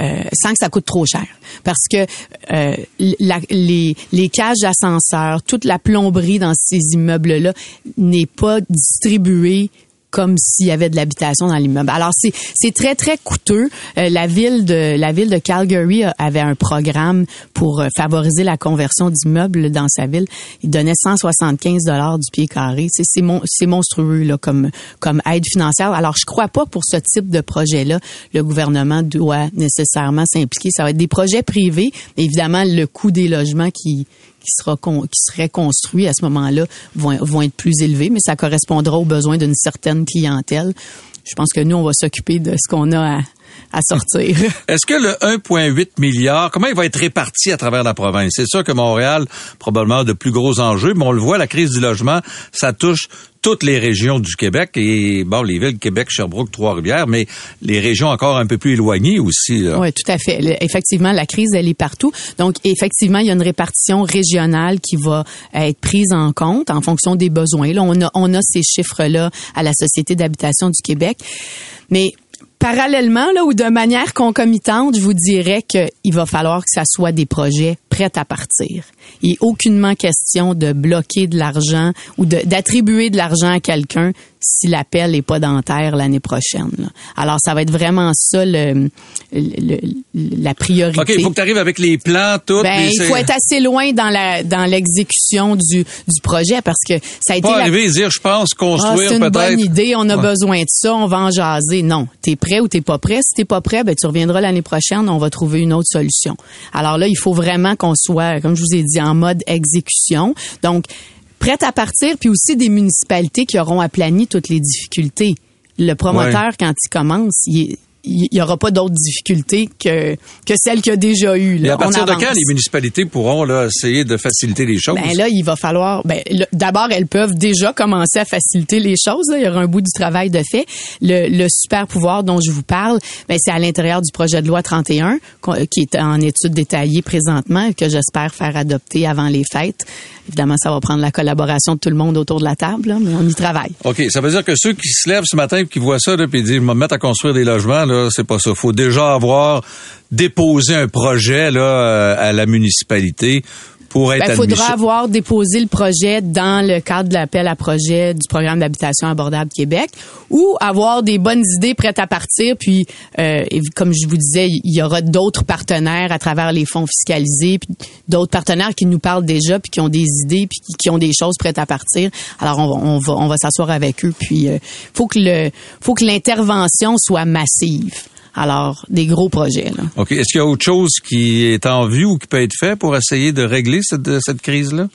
euh, sans que ça coûte trop cher. Parce que euh, les, les cages d'ascenseur, toute la plomberie dans ces immeubles-là n'est pas distribuée comme s'il y avait de l'habitation dans l'immeuble. Alors c'est très très coûteux. Euh, la ville de la ville de Calgary avait un programme pour euh, favoriser la conversion d'immeubles dans sa ville. Il donnait 175 dollars du pied carré. C'est c'est mon, c'est monstrueux là comme comme aide financière. Alors je crois pas pour ce type de projet là, le gouvernement doit nécessairement s'impliquer. Ça va être des projets privés, évidemment le coût des logements qui qui sera qui serait construit à ce moment-là vont, vont être plus élevés, mais ça correspondra aux besoins d'une certaine clientèle. Je pense que nous, on va s'occuper de ce qu'on a à, à sortir. Est-ce que le 1,8 milliard, comment il va être réparti à travers la province? C'est sûr que Montréal, probablement de plus gros enjeux, mais on le voit, la crise du logement, ça touche toutes les régions du Québec et bon les villes Québec, Sherbrooke, Trois-Rivières, mais les régions encore un peu plus éloignées aussi. Oui, tout à fait. Effectivement, la crise elle est partout. Donc effectivement, il y a une répartition régionale qui va être prise en compte en fonction des besoins. Là, on a on a ces chiffres là à la Société d'habitation du Québec, mais parallèlement là ou de manière concomitante, je vous dirais qu'il va falloir que ça soit des projets prêts à partir. Il n'est aucunement question de bloquer de l'argent ou d'attribuer de l'argent à quelqu'un si l'appel n'est pas dentaire l'année prochaine. Alors, ça va être vraiment ça le, la priorité. OK, il faut que tu arrives avec les plans, tout. Ben, il faut être assez loin dans la dans l'exécution du, du projet parce que ça a été... Pas arriver et dire, je pense, construire ah, peut-être... C'est une bonne idée, on a besoin de ça, on va en jaser. Non, t'es prêt ou t'es pas prêt? Si t'es pas prêt, ben, tu reviendras l'année prochaine, on va trouver une autre solution. Alors là, il faut vraiment qu'on soit, comme je vous ai dit, en mode exécution. Donc, prête à partir, puis aussi des municipalités qui auront aplani toutes les difficultés. Le promoteur, quand il commence, il il y aura pas d'autres difficultés que que celles qu'il y a déjà eues. Là. Et à partir de quand les municipalités pourront là, essayer de faciliter les choses? Ben là, il va falloir. Ben, d'abord, elles peuvent déjà commencer à faciliter les choses. là. Il y aura un bout du travail de fait. Le, le super pouvoir dont je vous parle, ben, c'est à l'intérieur du projet de loi 31 qu'on- qui est en étude détaillée présentement et que j'espère faire adopter avant les fêtes. Évidemment, ça va prendre la collaboration de tout le monde autour de la table, là, mais on y travaille. OK, ça veut dire que ceux qui se lèvent ce matin et qui voient ça, là, puis disent, je vais me mettre à construire des logements, c'est pas ça. faut déjà avoir déposé un projet là, à la municipalité pour être Ben, faudra avoir déposé le projet dans le cadre de l'appel à projet du programme d'habitation abordable Québec ou avoir des bonnes idées prêtes à partir. Puis, euh, comme je vous disais, il y aura d'autres partenaires à travers les fonds fiscalisés, puis d'autres partenaires qui nous parlent déjà, puis qui ont des idées, puis qui- qui ont des choses prêtes à partir. Alors, on va, on va, on va s'asseoir avec eux. Puis, euh, faut que le, faut que l'intervention soit massive. Alors, des gros projets. Là. OK, est-ce qu'il y a autre chose qui est en vue ou qui peut être fait pour essayer de régler cette, cette crise-là?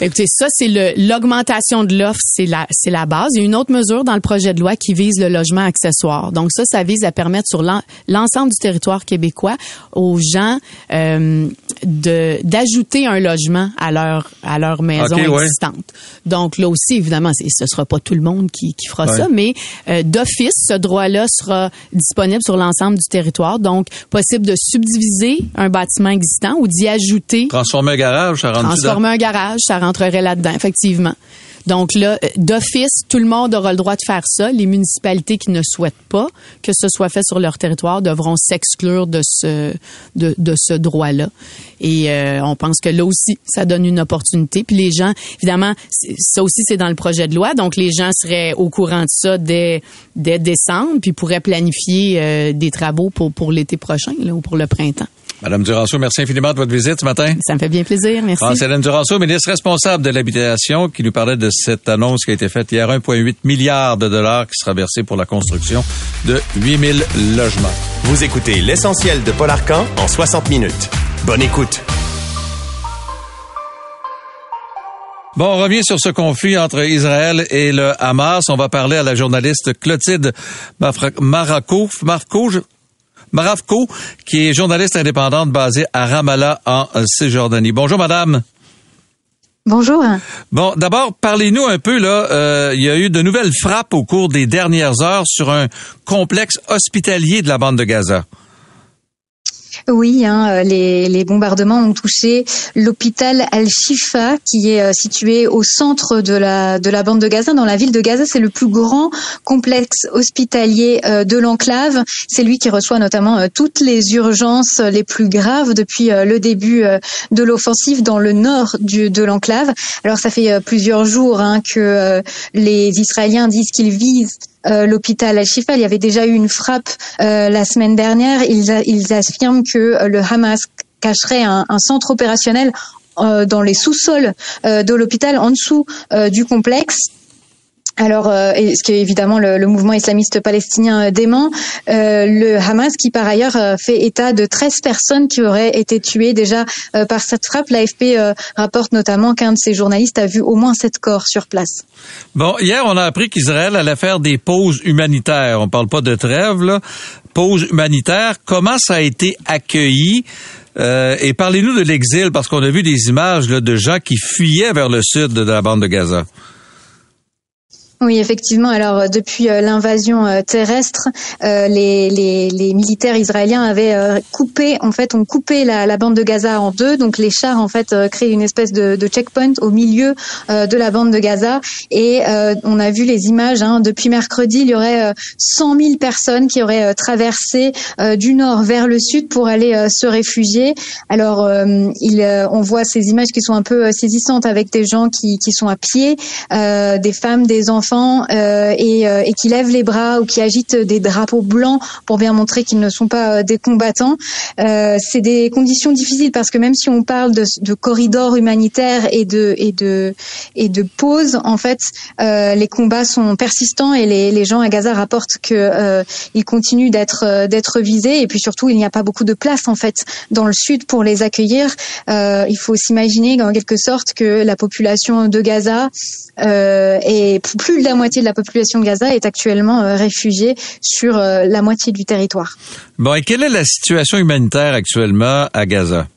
Écoutez, ça, c'est le- l'augmentation de l'offre, c'est la, c'est la base. Il y a une autre mesure dans le projet de loi qui vise le logement accessoire. Donc ça, ça vise à permettre sur l'en- l'ensemble du territoire québécois aux gens euh, de d'ajouter un logement à leur à leur maison ouais. existante. Donc là aussi, évidemment, ce sera pas tout le monde qui, qui fera Ouais. ça, mais euh, d'office, ce droit-là sera disponible sur l'ensemble du territoire. Donc, possible de subdiviser un bâtiment existant ou d'y ajouter Transformer un garage, ça rentre transformer un garage, ça rentrerait là-dedans, effectivement. Donc là, euh, d'office, tout le monde aura le droit de faire ça. Les municipalités qui ne souhaitent pas que ce soit fait sur leur territoire devront s'exclure de ce de, ce droit-là. Et euh, on pense que là aussi, ça donne une opportunité. Puis les gens, évidemment, ça aussi c'est dans le projet de loi. Donc les gens seraient au courant de ça dès dès décembre, puis pourraient planifier euh, des travaux pour pour l'été prochain ou pour le printemps. Madame Duranceau, merci infiniment de votre visite ce matin. Ça me fait bien plaisir. Merci. France-Hélène Duranceau, ministre responsable de l'habitation, qui nous parlait de cette annonce qui a été faite hier, 1,8 milliard de dollars qui sera versé pour la construction de 8000 logements. Vous écoutez l'essentiel de Paul Arcan en 60 minutes. Bonne écoute. Bon, on revient sur ce conflit entre Israël et le Hamas. On va parler à la journaliste Clotilde Marako, Marco, je- Maravko, qui est journaliste indépendante basée à Ramallah en Cisjordanie. Bonjour, madame. Bonjour. Bon, d'abord, parlez-nous un peu, là, euh, il y a eu de nouvelles frappes au cours des dernières heures sur un complexe hospitalier de la bande de Gaza. Oui, hein, euh, les, bombardements ont touché l'hôpital Al-Shifa, qui est euh, situé au centre de la, de la bande de Gaza, dans la ville de Gaza. C'est le plus grand complexe hospitalier euh, de l'enclave. C'est lui qui reçoit notamment toutes les urgences les plus graves depuis le début de l'offensive dans le nord de l'enclave. Alors ça fait plusieurs jours hein, que les Israéliens disent qu'ils visent euh, l'hôpital Al-Shifa. Il y avait déjà eu une frappe euh, la semaine dernière. Ils, affirment que euh, le Hamas cacherait un, un centre opérationnel dans les sous-sols de l'hôpital, en dessous du complexe. Alors, euh, et ce que évidemment le, le mouvement islamiste palestinien euh, dément, euh, le Hamas qui par ailleurs euh, fait état de 13 personnes qui auraient été tuées déjà euh, par cette frappe. L'AFP euh, rapporte notamment qu'un de ses journalistes a vu au moins sept corps sur place. Bon, hier, on a appris qu'Israël allait faire des pauses humanitaires. On parle pas de trêve, là. Pauses humanitaires. Comment ça a été accueilli? Et parlez-nous de l'exil, parce qu'on a vu des images là, de gens qui fuyaient vers le sud de la bande de Gaza. Oui, effectivement. Alors, euh, depuis euh, l'invasion euh, terrestre, euh, les, les, les militaires israéliens avaient coupé, en fait, ont coupé la, la bande de Gaza en deux. Donc, les chars, en fait, créent une espèce de, de checkpoint au milieu de la bande de Gaza. Et on a vu les images. Hein, depuis mercredi, il y aurait euh, 100 000 personnes qui auraient traversé du nord vers le sud pour aller se réfugier. Alors, il, on voit ces images qui sont un peu saisissantes avec des gens qui, qui sont à pied, des femmes, des enfants, euh, et, euh, et qui lèvent les bras ou qui agitent des drapeaux blancs pour bien montrer qu'ils ne sont pas euh, des combattants. C'est des conditions difficiles parce que même si on parle de, de corridors humanitaires et de et de et de pauses, en fait, les combats sont persistants et les, les gens à Gaza rapportent que ils continuent d'être d'être visés et puis surtout il n'y a pas beaucoup de place en fait dans le sud pour les accueillir. Euh, il faut s'imaginer en quelque sorte que la population de Gaza euh, est plus plus de la moitié de la population de Gaza est actuellement réfugiée sur la moitié du territoire. Bon, et quelle est la situation humanitaire actuellement à Gaza?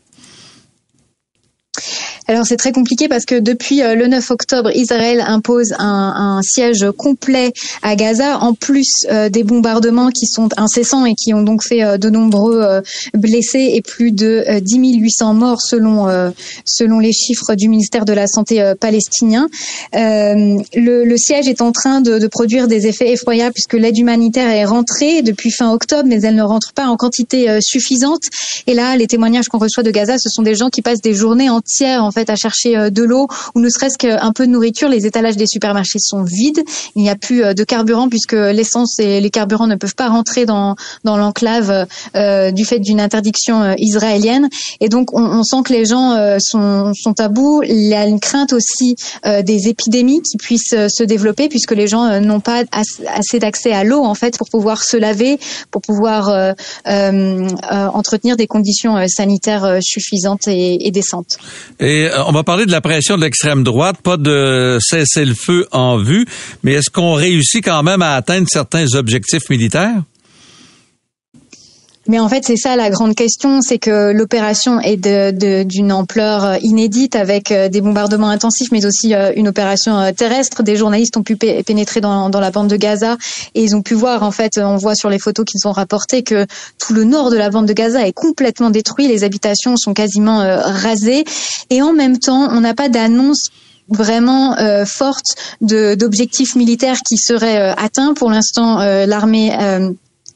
Alors c'est très compliqué parce que depuis euh, le 9 octobre, Israël impose un, siège complet à Gaza, en plus euh, des bombardements qui sont incessants et qui ont donc fait euh, de nombreux blessés et plus de 10 800 morts selon les chiffres du ministère de la Santé palestinien. Le, le, siège est en train de, de produire des effets effroyables puisque l'aide humanitaire est rentrée depuis fin octobre, mais elle ne rentre pas en quantité suffisante. Et là, les témoignages qu'on reçoit de Gaza, ce sont des gens qui passent des journées entières en fait à chercher euh, de l'eau ou ne serait-ce qu'un peu de nourriture. Les étalages des supermarchés sont vides. Il n'y a plus euh, de carburant puisque l'essence et les carburants ne peuvent pas rentrer dans dans l'enclave euh, du fait d'une interdiction israélienne. Et donc on, on, sent que les gens sont sont à bout. Il y a une crainte aussi des épidémies qui puissent se développer puisque les gens n'ont pas assez d'accès à l'eau en fait pour pouvoir se laver, pour pouvoir entretenir des conditions sanitaires suffisantes et, et décentes. Et euh, on va parler de la pression de l'extrême droite, pas de cesser le feu en vue, mais est-ce qu'on réussit quand même à atteindre certains objectifs militaires? Mais en fait, c'est ça la grande question, c'est que l'opération est d'une ampleur euh, inédite avec euh, des bombardements intensifs, mais aussi une opération terrestre. Des journalistes ont pu pénétrer dans, dans, la bande de Gaza et ils ont pu voir, en fait, on voit sur les photos qu'ils ont rapportées que tout le nord de la bande de Gaza est complètement détruit, les habitations sont quasiment rasées et en même temps, on n'a pas d'annonce vraiment euh, forte d'objectifs militaires qui seraient atteints. Pour l'instant, l'armée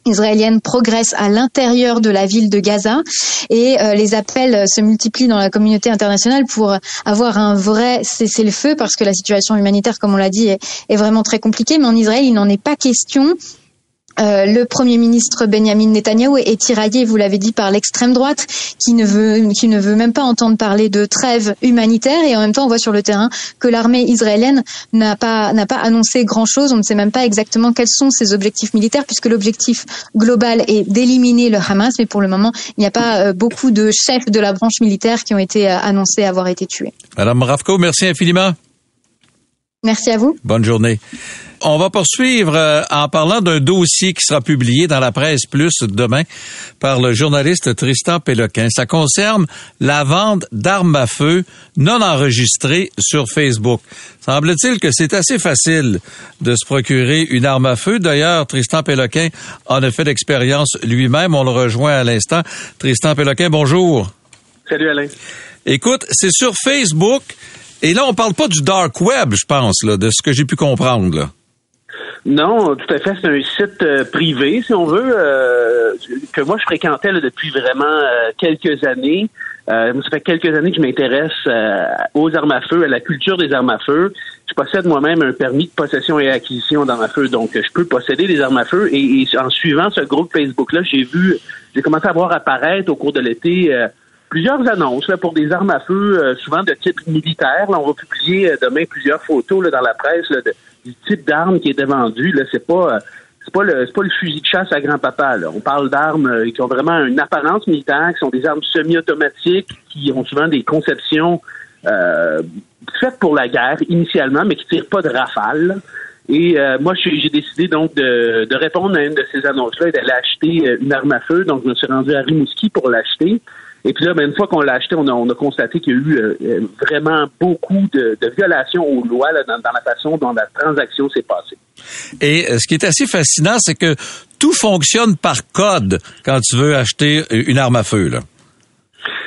israélienne progresse à l'intérieur de la ville de Gaza et euh, les appels se multiplient dans la communauté internationale pour avoir un vrai cessez-le-feu parce que la situation humanitaire, comme on l'a dit, est, est, vraiment très compliquée. Mais en Israël, il n'en est pas question. Euh, le Premier ministre Benjamin Netanyahu est tiraillé, vous l'avez dit, par l'extrême droite, qui ne veut qui ne veut même pas entendre parler de trêve humanitaire. Et en même temps, on voit sur le terrain que l'armée israélienne n'a pas n'a pas annoncé grand chose. On ne sait même pas exactement quels sont ses objectifs militaires, puisque l'objectif global est d'éliminer le Hamas. Mais pour le moment, il n'y a pas euh, beaucoup de chefs de la branche militaire qui ont été euh, annoncés avoir été tués. Madame Ravko, merci infiniment. Merci à vous. Bonne journée. On va poursuivre euh, en parlant d'un dossier qui sera publié dans la presse plus demain par le journaliste Tristan Péloquin. Ça concerne la vente d'armes à feu non enregistrées sur Facebook. Semble-t-il que c'est assez facile de se procurer une arme à feu. D'ailleurs, Tristan Péloquin en a fait l'expérience lui-même. On le rejoint à l'instant. Tristan Péloquin, bonjour. Salut Alain. Écoute, c'est sur Facebook et là, on parle pas du dark web, je pense, là, de ce que j'ai pu comprendre. Là. Non, tout à fait. C'est un site euh, privé, si on veut, euh, que moi je fréquentais depuis vraiment euh, quelques années. ça fait quelques années que je m'intéresse aux armes à feu, à la culture des armes à feu. Je possède moi-même un permis de possession et acquisition d'armes à feu, donc je peux posséder des armes à feu. Et, en suivant ce groupe Facebook-là, j'ai vu, j'ai commencé à voir apparaître au cours de l'été plusieurs annonces là, pour des armes à feu, euh, souvent de type militaire. Là, on va publier euh, demain plusieurs photos là, dans la presse du type d'arme qui est vendu. Là, c'est pas euh, c'est pas le c'est pas le fusil de chasse à grand-papa. Là. On parle d'armes qui ont vraiment une apparence militaire, qui sont des armes semi-automatiques, qui ont souvent des conceptions faites pour la guerre initialement, mais qui tirent pas de rafales. Et moi, j'ai décidé donc de, de, répondre à une de ces annonces-là et d'aller acheter une arme à feu. Donc, je me suis rendu à Rimouski pour l'acheter. Et puis là, ben, une fois qu'on l'a acheté, on a, constaté qu'il y a eu euh, euh, vraiment beaucoup de, violations aux lois dans, la façon dont la transaction s'est passée. Et euh, ce qui est assez fascinant, c'est que tout fonctionne par code quand tu veux acheter une arme à feu. Là.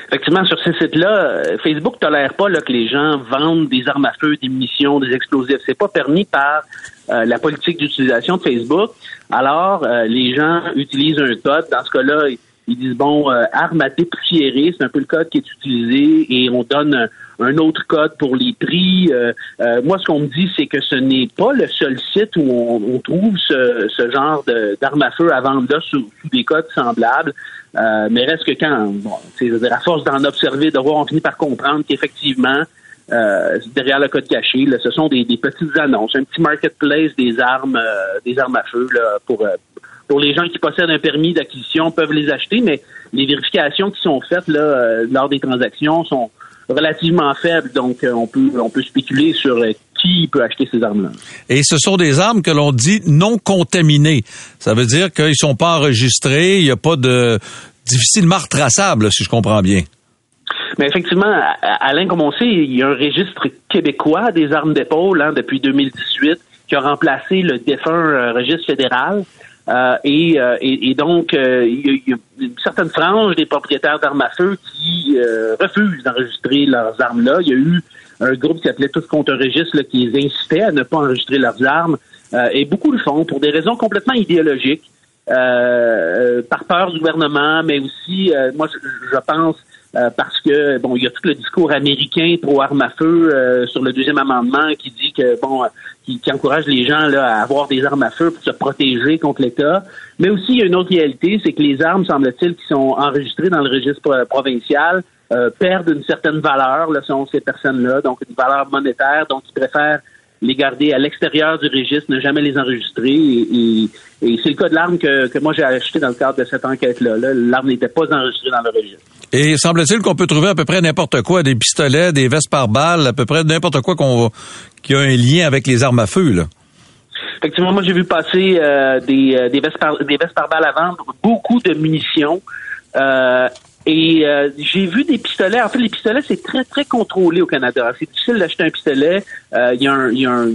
Effectivement, sur ces sites-là, Facebook tolère pas là, que les gens vendent des armes à feu, des munitions, des explosifs. C'est pas permis par la politique d'utilisation de Facebook. Alors, les gens utilisent un code. Dans ce cas-là, ils disent bon, euh, arme à dépoussiérer, c'est un peu le code qui est utilisé et on donne un, autre code pour les prix. Euh, euh, moi, ce qu'on me dit, c'est que ce n'est pas le seul site où on, trouve ce, ce genre d'armes à feu à vendre là sous, des codes semblables. mais reste que quand, bon, à force d'en observer, de voir, on finit par comprendre qu'effectivement, derrière le code caché, là, ce sont des, petites annonces, un petit marketplace des armes, des armes à feu là, pour pour les gens qui possèdent un permis d'acquisition peuvent les acheter, mais les vérifications qui sont faites là, euh, lors des transactions sont relativement faibles, donc euh, on peut on peut spéculer sur euh, qui peut acheter ces armes-là. Et ce sont des armes que l'on dit non contaminées. Ça veut dire qu'ils sont pas enregistrés, il n'y a pas de difficilement retraçable, si je comprends bien. Mais effectivement, Alain, comme on sait, il y a un registre québécois des armes d'épaule hein, depuis 2018 qui a remplacé le défunt registre fédéral. Euh, euh, et, et, donc, il y, a, une certaine frange des propriétaires d'armes à feu qui refusent d'enregistrer leurs armes-là. Il y a eu un groupe qui s'appelait Tous contre registre qui les incitait à ne pas enregistrer leurs armes. et beaucoup le font pour des raisons complètement idéologiques. par peur du gouvernement, mais aussi, moi, je pense, euh, parce que bon, il y a tout le discours américain pro armes à feu euh, sur le deuxième amendement qui dit que bon, qui, encourage les gens là à avoir des armes à feu pour se protéger contre l'État. Mais aussi, il y a une autre réalité, c'est que les armes, semble-t-il, qui sont enregistrées dans le registre provincial euh, perdent une certaine valeur, là, selon ces personnes-là, donc une valeur monétaire, donc ils préfèrent les garder à l'extérieur du registre, ne jamais les enregistrer. Et, c'est le cas de l'arme que, que moi j'ai acheté dans le cadre de cette enquête-là. L'arme n'était pas enregistrée dans le registre. Et semble-t-il qu'on peut trouver à peu près n'importe quoi, des pistolets, des vestes par balles, à peu près n'importe quoi qu'on qui a un lien avec les armes à feu, là. Effectivement, moi j'ai vu passer euh, des, euh, des, vestes par, des vestes par balles à vendre, beaucoup de munitions. Euh, et euh, j'ai vu des pistolets. En fait, les pistolets, c'est très, très contrôlé au Canada. C'est difficile d'acheter un pistolet. Euh, il y a, y a un,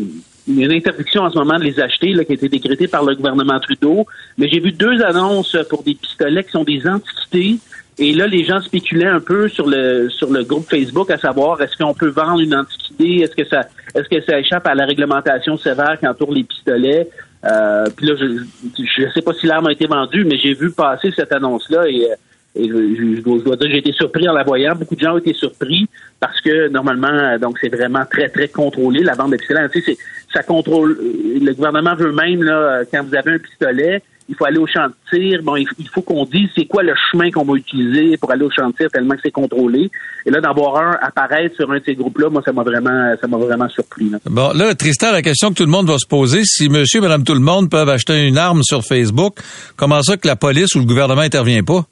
une interdiction en ce moment de les acheter là, qui a été décrétée par le gouvernement Trudeau. Mais j'ai vu deux annonces pour des pistolets qui sont des antiquités. Et là, les gens spéculaient un peu sur le sur le groupe Facebook à savoir est-ce qu'on peut vendre une antiquité, est-ce que ça est-ce que ça échappe à la réglementation sévère qui entoure les pistolets? Euh, puis là, je ne sais pas si l'arme a été vendue, mais j'ai vu passer cette annonce-là et et je, dois, dire que j'ai été surpris en la voyant. Beaucoup de gens ont été surpris parce que normalement, donc c'est vraiment très très contrôlé la vente de. Tu sais, ça contrôle. Le gouvernement veut même là, quand vous avez un pistolet, il faut aller au champ de tir. Bon, il, faut qu'on dise c'est quoi le chemin qu'on va utiliser pour aller au champ de tir tellement que c'est contrôlé. Et là, d'en voir un apparaître sur un de ces groupes-là, moi, ça m'a vraiment, ça m'a vraiment surpris. Là. Bon, là, Tristan, la question que tout le monde va se poser, si Monsieur, Madame, tout le monde peuvent acheter une arme sur Facebook, comment ça que la police ou le gouvernement intervient pas?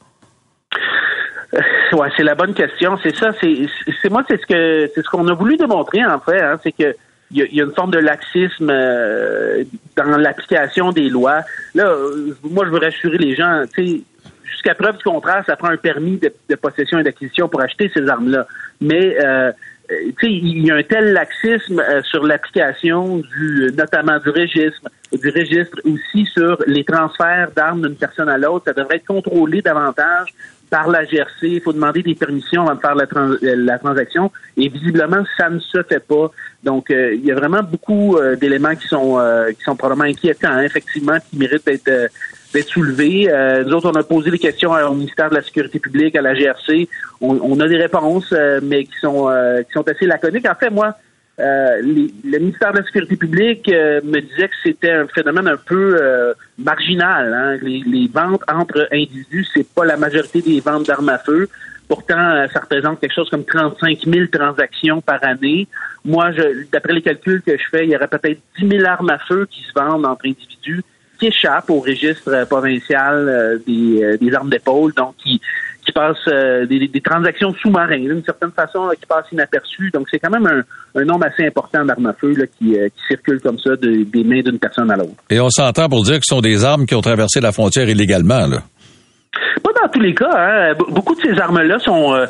Ouais, c'est la bonne question. C'est ça. C'est moi, c'est ce que c'est ce qu'on a voulu démontrer en fait. Hein, c'est que il y, a une forme de laxisme euh, dans l'application des lois. Là, euh, moi, je veux rassurer les gens. Jusqu'à preuve du contraire, ça prend un permis de, possession et d'acquisition pour acheter ces armes-là. Mais euh, sais, il y a un tel laxisme sur l'application du, notamment du registre, du registre aussi sur les transferts d'armes d'une personne à l'autre. Ça devrait être contrôlé davantage par la GRC, il faut demander des permissions avant de faire la, transaction. Et visiblement, ça ne se fait pas. Donc, euh, il y a vraiment beaucoup euh, d'éléments qui sont euh, qui sont probablement inquiétants, hein, effectivement, qui méritent d'être d'être soulevés. nous autres, on a posé des questions au ministère de la Sécurité publique, à la GRC. On, on a des réponses, mais qui sont qui sont assez laconiques. En fait, moi, euh, le ministère de la Sécurité publique euh, me disait que c'était un phénomène un peu euh, marginal. Hein. Les, ventes entre individus, c'est pas la majorité des ventes d'armes à feu. Pourtant, ça représente quelque chose comme 35 000 transactions par année. Moi, d'après les calculs que je fais, il y aurait peut-être 10 000 armes à feu qui se vendent entre individus qui échappent au registre provincial des, des armes d'épaule, donc qui qui passent euh, des, transactions sous-marines, d'une certaine façon, qui passent inaperçues. Donc, c'est quand même un, nombre assez important d'armes à feu qui, euh, qui circulent comme ça des mains d'une personne à l'autre. Et on s'entend pour dire que ce sont des armes qui ont traversé la frontière illégalement, là. Pas dans tous les cas. Hein. Beaucoup de ces armes-là sont, euh,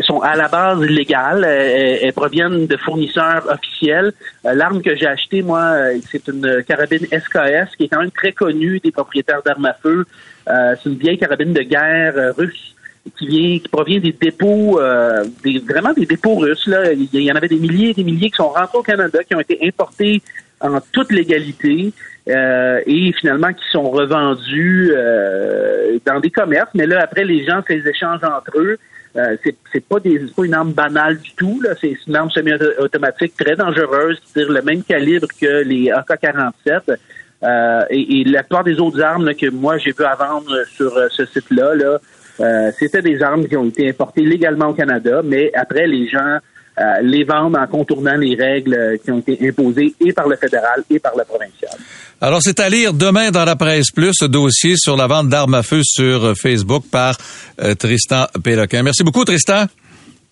sont à la base illégales. Elles, proviennent de fournisseurs officiels. L'arme que j'ai achetée, moi, c'est une carabine SKS qui est quand même très connue des propriétaires d'armes à feu. c'est une vieille carabine de guerre russe qui vient, qui provient des dépôts, euh, des, vraiment des dépôts russes. Là. Il y en avait des milliers et des milliers qui sont rentrés au Canada, qui ont été importés en toute légalité euh, et finalement qui sont revendus euh, dans des commerces. Mais là, après, les gens font des échanges entre eux. Euh, c'est pas des pas une arme banale du tout. Là. C'est une arme semi-automatique très dangereuse tire le même calibre que les AK-47. Euh, et, et, la plupart des autres armes que moi j'ai vu à vendre sur ce site-là, là, euh, c'était des armes qui ont été importées légalement au Canada, mais après, les gens euh, les vendent en contournant les règles qui ont été imposées et par le fédéral et par le provincial. Alors, c'est à lire demain dans la presse plus, ce dossier sur la vente d'armes à feu sur Facebook par euh, Tristan Péloquin. Merci beaucoup, Tristan.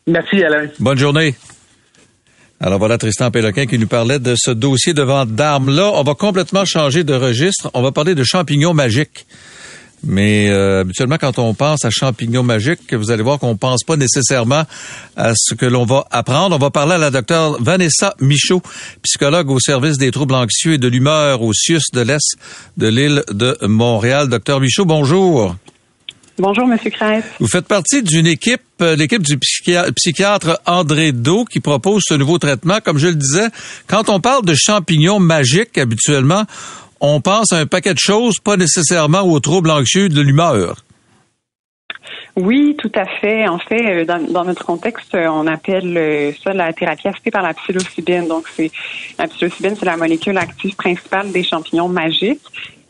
Merci, Alain. Bonne journée. Alors voilà Tristan Péloquin qui nous parlait de ce dossier de vente d'armes. Là, on va complètement changer de registre. On va parler de champignons magiques. Mais euh, habituellement, quand on pense à champignons magiques, vous allez voir qu'on pense pas nécessairement à ce que l'on va apprendre. On va parler à la docteure Vanessa Michaud, psychologue au service des troubles anxieux et de l'humeur au CIUS de l'Est de l'île de Montréal. Docteur Michaud, bonjour. Bonjour, Monsieur Kress. Vous faites partie d'une équipe, euh, l'équipe du psychiatre André Do, qui propose ce nouveau traitement. Comme je le disais, quand on parle de champignons magiques, habituellement, on pense à un paquet de choses, pas nécessairement aux troubles anxieux de l'humeur. Oui, tout à fait. En fait, euh, dans, notre contexte, euh, on appelle euh, ça la thérapie assistée par la psilocybine. Donc, c'est la psilocybine, c'est la molécule active principale des champignons magiques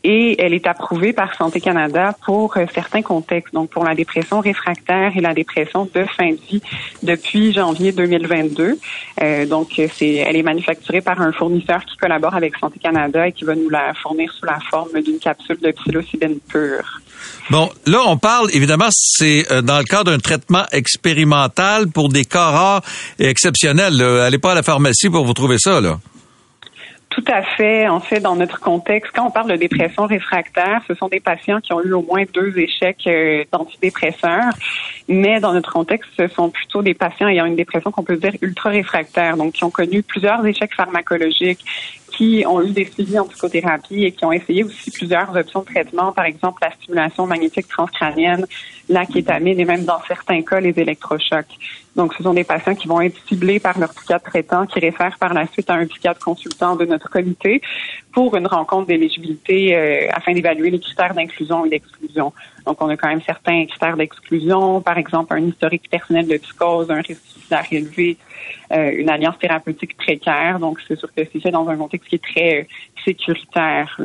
et elle est approuvée par Santé Canada pour euh, certains contextes, donc pour la dépression réfractaire et la dépression de fin de vie depuis janvier 2022. Euh, donc, c'est, elle est manufacturée par un fournisseur qui collabore avec Santé Canada et qui va nous la fournir sous la forme d'une capsule de psilocybine pure. Bon, là, on parle, évidemment, c'est euh, dans le cadre d'un traitement expérimental pour des cas rares et exceptionnels. Allez pas à la pharmacie pour vous trouver ça, là. Tout à fait. En fait, dans notre contexte, quand on parle de dépression réfractaire, ce sont des patients qui ont eu au moins deux échecs euh, d'antidépresseurs. Mais dans notre contexte, ce sont plutôt des patients ayant une dépression qu'on peut dire ultra réfractaire, donc qui ont connu plusieurs échecs pharmacologiques, qui ont eu des suivis en psychothérapie et qui ont essayé aussi plusieurs options de traitement, par exemple la stimulation magnétique transcrânienne, la kétamine et même dans certains cas les électrochocs. Donc, ce sont des patients qui vont être ciblés par leur psychiatre traitant qui réfère par la suite à un psychiatre consultant de notre comité pour une rencontre d'éligibilité euh, afin d'évaluer les critères d'inclusion et d'exclusion. Donc, on a quand même certains critères d'exclusion, par exemple un historique personnel de psychose, un risque suicidaire élevé, euh, une alliance thérapeutique précaire. Donc, c'est sûr que c'est fait dans un contexte qui est très euh, sécuritaire,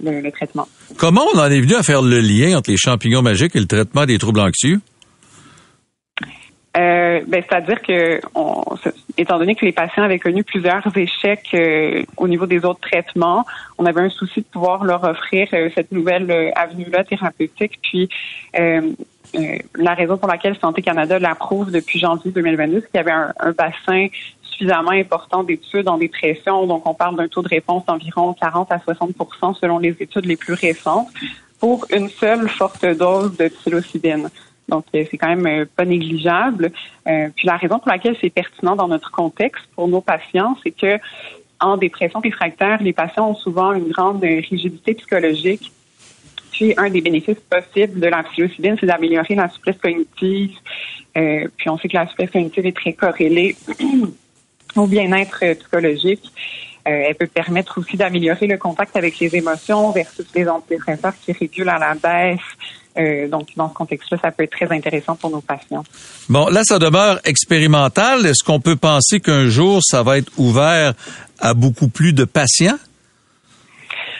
le, traitement. Comment on en est venu à faire le lien entre les champignons magiques et le traitement des troubles anxieux? Euh, ben, c'est-à-dire que, étant donné que les patients avaient connu plusieurs échecs au niveau des autres traitements, on avait un souci de pouvoir leur offrir cette nouvelle avenue-là thérapeutique. Puis, euh, la raison pour laquelle Santé Canada l'approuve depuis janvier 2022, c'est qu'il y avait un, bassin suffisamment important d'études en dépression. Donc, on parle d'un taux de réponse d'environ 40 à 60% selon les études les plus récentes pour une seule forte dose de psilocybine. Donc, euh, c'est quand même euh, pas négligeable. puis la raison pour laquelle c'est pertinent dans notre contexte pour nos patients, c'est que en dépression réfractaire, les patients ont souvent une grande rigidité psychologique puis, un des bénéfices possibles de la psilocybine, c'est d'améliorer la souplesse cognitive. Euh, puis, on sait que la souplesse cognitive est très corrélée au bien-être psychologique. Euh, elle peut permettre aussi d'améliorer le contact avec les émotions versus les antidépresseurs qui régulent à la baisse. Euh, donc, dans ce contexte-là, ça peut être très intéressant pour nos patients. Bon, là, ça demeure expérimental. Est-ce qu'on peut penser qu'un jour, ça va être ouvert à beaucoup plus de patients?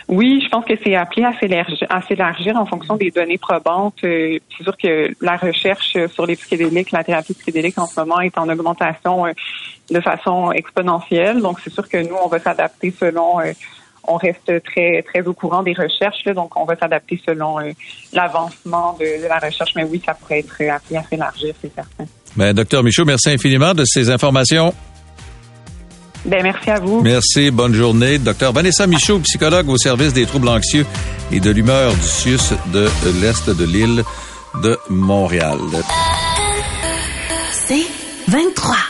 Oui, je pense que c'est appelé à s'élargir, en fonction des données probantes. Euh, c'est sûr que la recherche sur les psychédéliques, la thérapie psychédélique en ce moment est en augmentation euh, de façon exponentielle. Donc, c'est sûr que nous, on va s'adapter selon on reste très très au courant des recherches, donc on va s'adapter selon l'avancement de, la recherche. Mais oui, ça pourrait être appelé à s'élargir, c'est certain. Ben, docteur Michaud, merci infiniment de ces informations. Ben, merci à vous. Merci, bonne journée. Docteur Vanessa Michaud, psychologue au service des troubles anxieux et de l'humeur du CIUS de l'Est de l'île de Montréal. C'est 23.